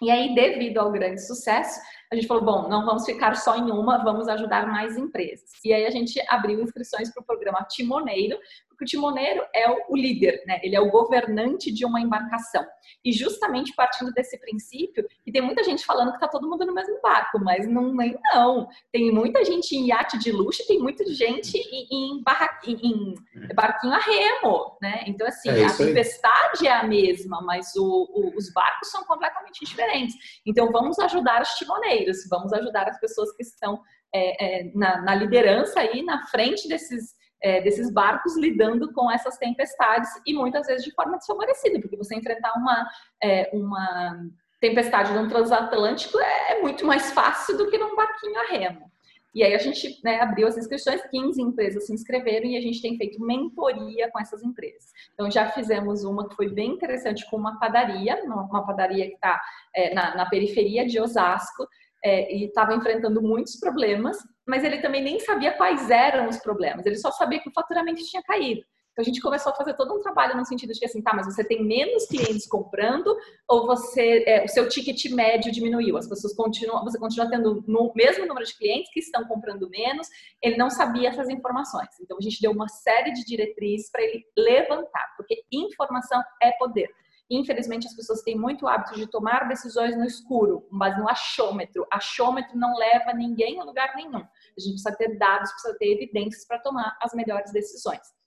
E aí, devido ao grande sucesso, a gente falou, bom, não vamos ficar só em uma, vamos ajudar mais empresas. E aí a gente abriu inscrições para o programa Timoneiro, porque o timoneiro é o líder, né? Ele é o governante de uma embarcação. E justamente partindo desse princípio, e tem muita gente falando que está todo mundo no mesmo barco, mas não, não. Tem muita gente em iate de luxo, tem muita gente em, em, barra, em, em barquinho a remo, né? Então, assim, é a tempestade é a mesma, mas o, o, os barcos são completamente diferentes. Então, vamos ajudar os timoneiros, vamos ajudar as pessoas que estão é, é, na, na liderança aí, na frente desses é, desses barcos lidando com essas tempestades e muitas vezes de forma desfavorecida, porque você enfrentar uma, é, uma tempestade num transatlântico é, é muito mais fácil do que num barquinho a remo. E aí a gente né, abriu as inscrições, 15 empresas se inscreveram e a gente tem feito mentoria com essas empresas. Então já fizemos uma que foi bem interessante com uma padaria, uma padaria que está é, na, na periferia de Osasco, é, e estava enfrentando muitos problemas, mas ele também nem sabia quais eram os problemas, ele só sabia que o faturamento tinha caído. Então a gente começou a fazer todo um trabalho no sentido de assim, tá, mas você tem menos clientes comprando ou você é, o seu ticket médio diminuiu? As pessoas continuam, você continua tendo o mesmo número de clientes que estão comprando menos. Ele não sabia essas informações. Então a gente deu uma série de diretrizes para ele levantar, porque informação é poder. Infelizmente, as pessoas têm muito hábito de tomar decisões no escuro, mas no achômetro. Achômetro não leva ninguém a lugar nenhum. A gente precisa ter dados, precisa ter evidências para tomar as melhores decisões.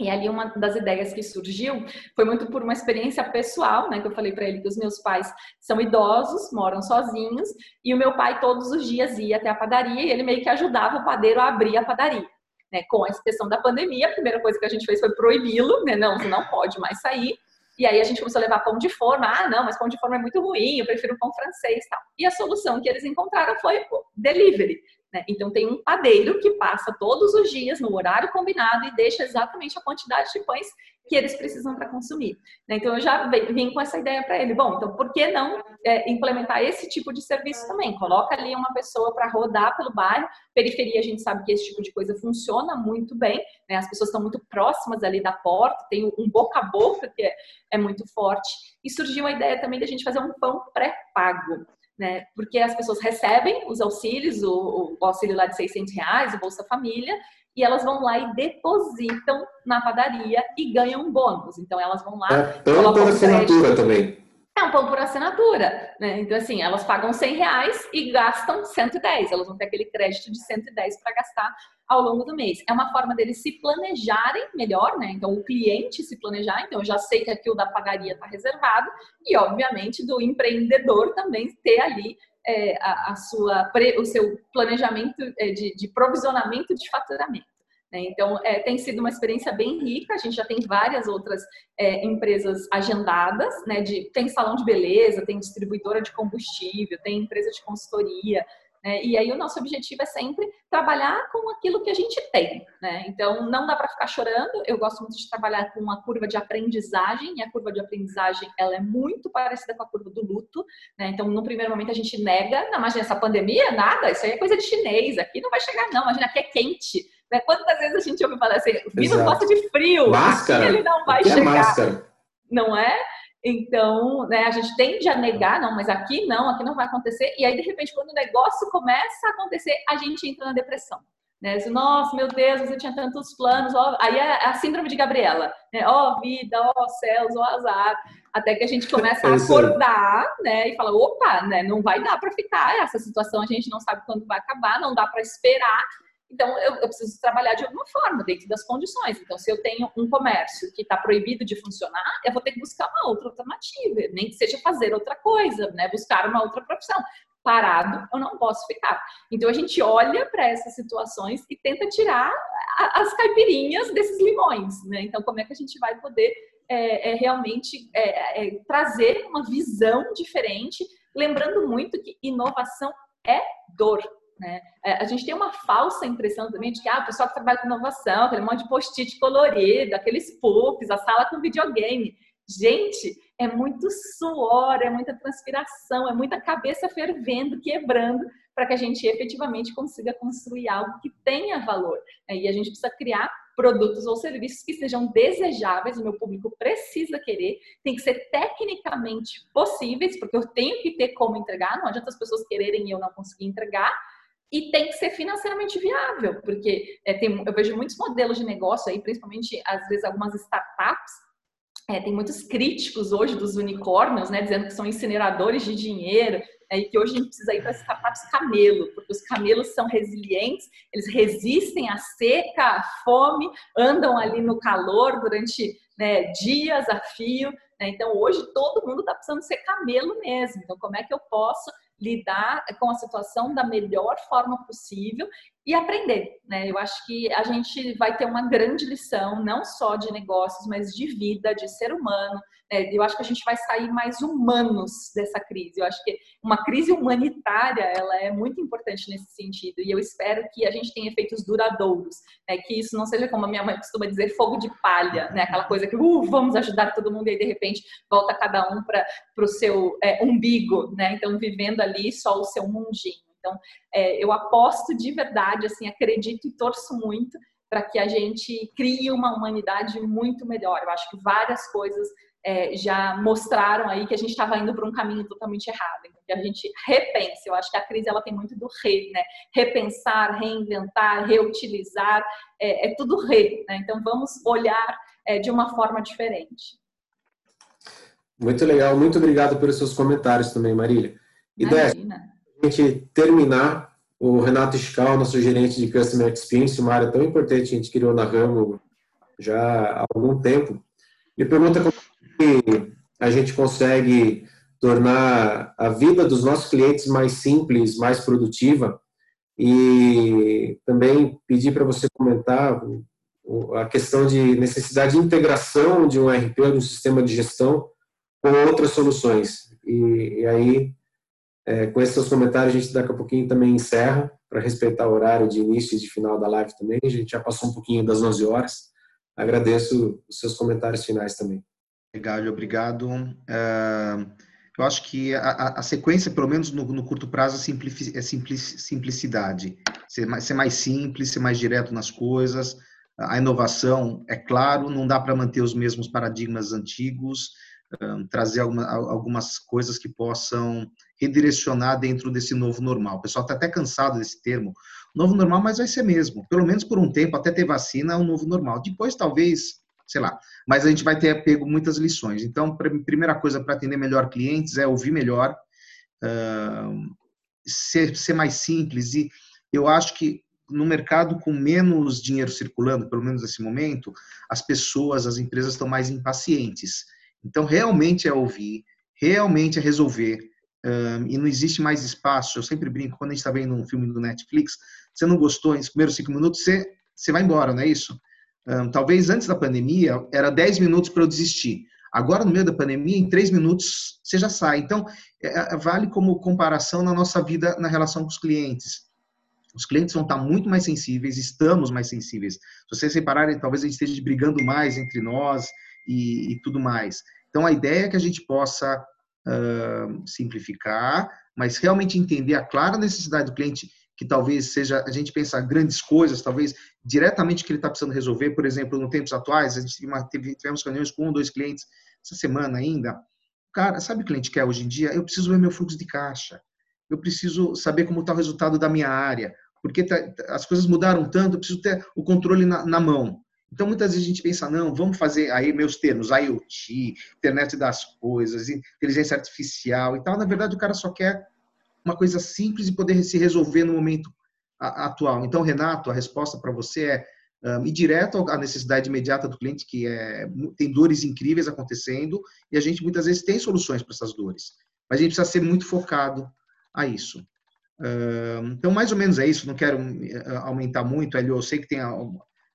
E ali uma das ideias que surgiu foi muito por uma experiência pessoal, né? Que eu falei para ele que os meus pais são idosos, moram sozinhos, e o meu pai todos os dias ia até a padaria e ele meio que ajudava o padeiro a abrir a padaria. Né, com essa questão da pandemia, a primeira coisa que a gente fez foi proibi-lo, né? Não, você não pode mais sair. E aí a gente começou a levar pão de forma. Ah, não, mas pão de forma é muito ruim, eu prefiro pão francês tal. E a solução que eles encontraram foi o delivery. Né? Então tem um padeiro que passa todos os dias no horário combinado e deixa exatamente a quantidade de pães que eles precisam para consumir. Né? Então eu já vim com essa ideia para ele. Bom, então por que não é, implementar esse tipo de serviço também? Coloca ali uma pessoa para rodar pelo bairro. Periferia a gente sabe que esse tipo de coisa funciona muito bem. Né? As pessoas estão muito próximas ali da porta. Tem um boca a boca que é, é muito forte. E surgiu a ideia também da gente fazer um pão pré-pago né? Porque as pessoas recebem os auxílios, o, o, auxílio lá de 600 reais, o Bolsa Família, e elas vão lá e depositam na padaria e ganham um bônus. Então elas vão lá. É pão por assinatura também. É um pão por assinatura, né? Então, assim, elas pagam 100 reais e gastam 110. Elas vão ter aquele crédito de 110 para gastar ao longo do mês. É uma forma deles se planejarem melhor, né? Então, o cliente se planejar. Então, eu já sei que aquilo da pagaria está reservado. E, obviamente, do empreendedor também ter ali é, a, a, sua, o seu planejamento é, de, de provisionamento de faturamento. Né? Então, é, tem sido uma experiência bem rica. A gente já tem várias outras é, empresas agendadas, né? De, tem salão de beleza, tem distribuidora de combustível, tem empresa de consultoria. Né? E aí, o nosso objetivo é sempre trabalhar com aquilo que a gente tem. Né? Então, não dá para ficar chorando. Eu gosto muito de trabalhar com uma curva de aprendizagem, e a curva de aprendizagem ela é muito parecida com a curva do luto. Né? Então, no primeiro momento, a gente nega, não, imagina essa pandemia, nada, isso aí é coisa de chinês, aqui não vai chegar, não, imagina, aqui é quente. Né? Quantas vezes a gente ouve falar assim, o vírus gosta de frio, máscara. ele não vai aqui chegar. É máscara. Não é? Então, né, a gente tende a negar, não, mas aqui não, aqui não vai acontecer. E aí, de repente, quando o negócio começa a acontecer, a gente entra na depressão. Né? Diz, Nossa, meu Deus, você tinha tantos planos. Ó, aí é a síndrome de Gabriela. Né? Ó oh, vida, ó oh, céus, ó oh, azar. Até que a gente começa a acordar né? e fala, opa, né? não vai dar para ficar essa situação, a gente não sabe quando vai acabar, não dá para esperar. Então, eu, eu, preciso trabalhar de alguma forma, dentro das condições. Então, se eu tenho um comércio que está proibido de funcionar, eu vou ter que buscar uma outra alternativa, nem que seja fazer outra coisa, né? buscar uma outra profissão. parado, eu não posso ficar. Então a gente olha para essas situações e tenta tirar as caipirinhas desses limões, né? Então como é que a gente vai poder é, é, realmente é, é, trazer uma visão diferente, lembrando muito que inovação é dor. Né? É, a gente tem uma falsa impressão também de que ah, o pessoal que trabalha com inovação, aquele monte de post-it colorido, aqueles puffs, a sala com videogame. Gente, é muito suor, é muita transpiração, é muita cabeça fervendo, quebrando, para que a gente efetivamente consiga construir algo que tenha valor. E a gente precisa criar produtos ou serviços que sejam desejáveis, o meu público precisa querer, tem que ser tecnicamente possíveis, porque eu tenho que ter como entregar, não adianta as pessoas quererem e eu não conseguir entregar, e tem que ser financeiramente viável, porque é, tem, eu vejo muitos modelos de negócio aí, principalmente às vezes algumas startups, é, tem muitos críticos hoje dos unicórnios, né, dizendo que são incineradores de dinheiro, né, e que hoje a gente precisa ir para startups camelo, porque os camelos são resilientes, eles resistem à seca, à fome, andam ali no calor durante né, dias a fio. Né, então, hoje todo mundo está precisando ser camelo mesmo. Então, como é que eu posso lidar com a situação da melhor forma possível e aprender, né? Eu acho que a gente vai ter uma grande lição, não só de negócios, mas de vida, de ser humano. Né? Eu acho que a gente vai sair mais humanos dessa crise. Eu acho que uma crise humanitária, ela é muito importante nesse sentido. E eu espero que a gente tenha efeitos duradouros, né? que isso não seja como a minha mãe costuma dizer, fogo de palha, né? Aquela coisa que, uh, vamos ajudar todo mundo e aí de repente volta cada um para o seu é, umbigo, né? Então vivendo ali só o seu mundinho. Então, é, eu aposto de verdade, assim, acredito e torço muito para que a gente crie uma humanidade muito melhor. Eu acho que várias coisas é, já mostraram aí que a gente estava indo para um caminho totalmente errado. Então, que a gente repense. Eu acho que a crise ela tem muito do re, né? Repensar, reinventar, reutilizar, é, é tudo re. Né? Então, vamos olhar é, de uma forma diferente. Muito legal, muito obrigado pelos seus comentários também, Marília. E Imagina a gente terminar, o Renato Scal, nosso gerente de Customer Experience, uma área tão importante que a gente criou na Ramo já há algum tempo, me pergunta como a gente consegue tornar a vida dos nossos clientes mais simples, mais produtiva e também pedir para você comentar a questão de necessidade de integração de um RP, de um sistema de gestão com outras soluções. E, e aí é, com esses seus comentários, a gente daqui a pouquinho também encerra, para respeitar o horário de início e de final da live também. A gente já passou um pouquinho das 11 horas. Agradeço os seus comentários finais também. Legal, obrigado. Uh, eu acho que a, a, sequência, pelo menos no, no curto prazo, é, é simplicidade. Ser mais, ser mais simples, ser mais direto nas coisas. A inovação, é claro, não dá para manter os mesmos paradigmas antigos, trazer alguma, algumas coisas que possam redirecionar dentro desse novo normal. O pessoal está até cansado desse termo, novo normal, mas vai ser mesmo. Pelo menos por um tempo, até ter vacina, é um novo normal. Depois, talvez, sei lá. Mas a gente vai ter pego muitas lições. Então, primeira coisa para atender melhor clientes é ouvir melhor, uh, ser, ser mais simples. E eu acho que no mercado com menos dinheiro circulando, pelo menos nesse momento, as pessoas, as empresas estão mais impacientes. Então, realmente é ouvir, realmente é resolver. Um, e não existe mais espaço. Eu sempre brinco, quando a gente está vendo um filme do Netflix, você não gostou nos primeiros cinco minutos, você, você vai embora, não é isso? Talvez antes da pandemia, era dez minutos para eu desistir. Agora, no meio da pandemia, em três minutos, você já sai. Então, é, é, vale como comparação na nossa vida, na relação com os clientes. Os clientes vão estar muito mais sensíveis, estamos mais sensíveis. Se vocês repararem, talvez a gente esteja brigando mais entre nós, e, e tudo mais. Então, a ideia é que a gente possa uh, simplificar, mas realmente entender a clara necessidade do cliente, que talvez seja a gente pensar grandes coisas, talvez diretamente que ele está precisando resolver. Por exemplo, no tempos atuais, a gente teve, tivemos reuniões com um dois clientes essa semana ainda. Cara, sabe o que o cliente quer hoje em dia? Eu preciso ver meu fluxo de caixa. Eu preciso saber como está o resultado da minha área. Porque tá, as coisas mudaram tanto, eu preciso ter o controle na, na mão. Então, muitas vezes a gente pensa, não, vamos fazer aí meus termos, IoT, internet das coisas, inteligência artificial e tal. Na verdade, o cara só quer uma coisa simples e poder se resolver no momento atual. Então, Renato, a resposta para você é um, ir direto à necessidade imediata do cliente, que é, tem dores incríveis acontecendo, e a gente muitas vezes tem soluções para essas dores. Mas a gente precisa ser muito focado. a isso. Então, mais ou menos é isso. Não quero aumentar muito, Hélio. Eu sei que tem.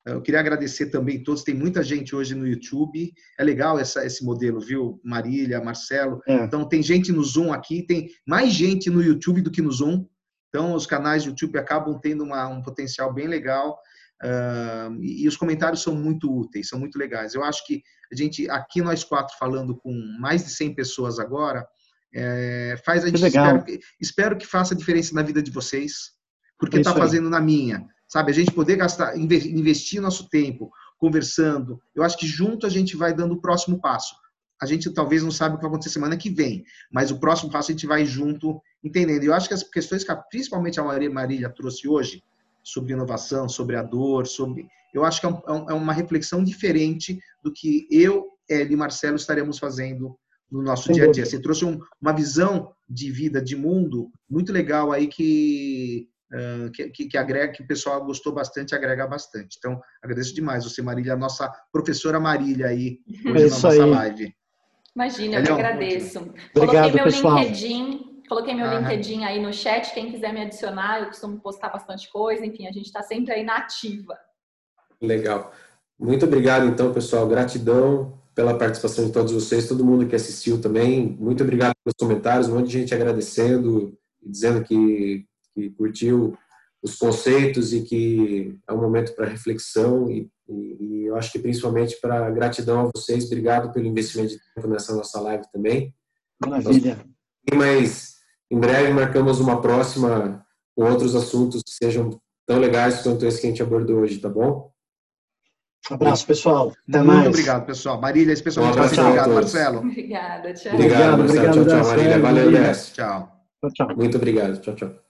Eu queria agradecer também todos. Tem muita gente hoje no YouTube. É legal essa, esse modelo, viu? Marília, Marcelo. É. Então, tem gente no Zoom aqui. Tem mais gente no YouTube do que no Zoom. Então, os canais do YouTube acabam tendo uma, um potencial bem legal. Uh, e, e os comentários são muito úteis, são muito legais. Eu acho que a gente, aqui nós quatro, falando com mais de 100 pessoas agora, é, faz a gente. Espero, espero, que faça diferença na vida de vocês, porque está é fazendo na minha. Sabe, a gente poder gastar, investir nosso tempo conversando. Eu acho que junto a gente vai dando o próximo passo. A gente talvez não sabe o que vai acontecer semana que vem, mas o próximo passo a gente vai junto entendendo. Eu acho que as questões que principalmente a Maria Marília trouxe hoje, sobre inovação, sobre a dor, sobre. Eu acho que é, é, é uma reflexão diferente do que eu, Eli e Marcelo estaremos fazendo no nosso Sem dia a dia. Você trouxe um, uma visão de vida, de mundo muito legal aí que, uh, que, que, agrega, que o pessoal gostou bastante, agrega bastante. Então, agradeço demais você, Marília, a nossa professora Marília aí, hoje é na nossa aí. live. Imagina, eu que agradeço. Obrigado, Coloquei meu pessoal. LinkedIn, coloquei meu LinkedIn aí no chat, quem quiser me adicionar, eu costumo postar bastante coisa, enfim, a gente está sempre aí na ativa. Legal. Muito obrigado, então, pessoal. Gratidão pela participação de todos vocês, todo mundo que assistiu também. Muito obrigado pelos comentários, um monte de gente agradecendo e dizendo que, que curtiu os conceitos e que é um momento para reflexão e, e, e, eu acho que principalmente para gratidão a vocês. Obrigado pelo investimento de tempo nessa nossa live também. Maravilha. Mas em breve marcamos uma próxima com outros assuntos que sejam tão legais quanto esse que a gente abordou hoje, tá bom? Um abraço, pessoal. Até Muito mais. obrigado, pessoal. Marília, especialmente um abraço, obrigado, Marcelo. Obrigada, tchau. Obrigado, obrigado Marcelo. Tchau, tchau, Marília. Valeu, Tchau. Muito obrigado. Tchau, tchau.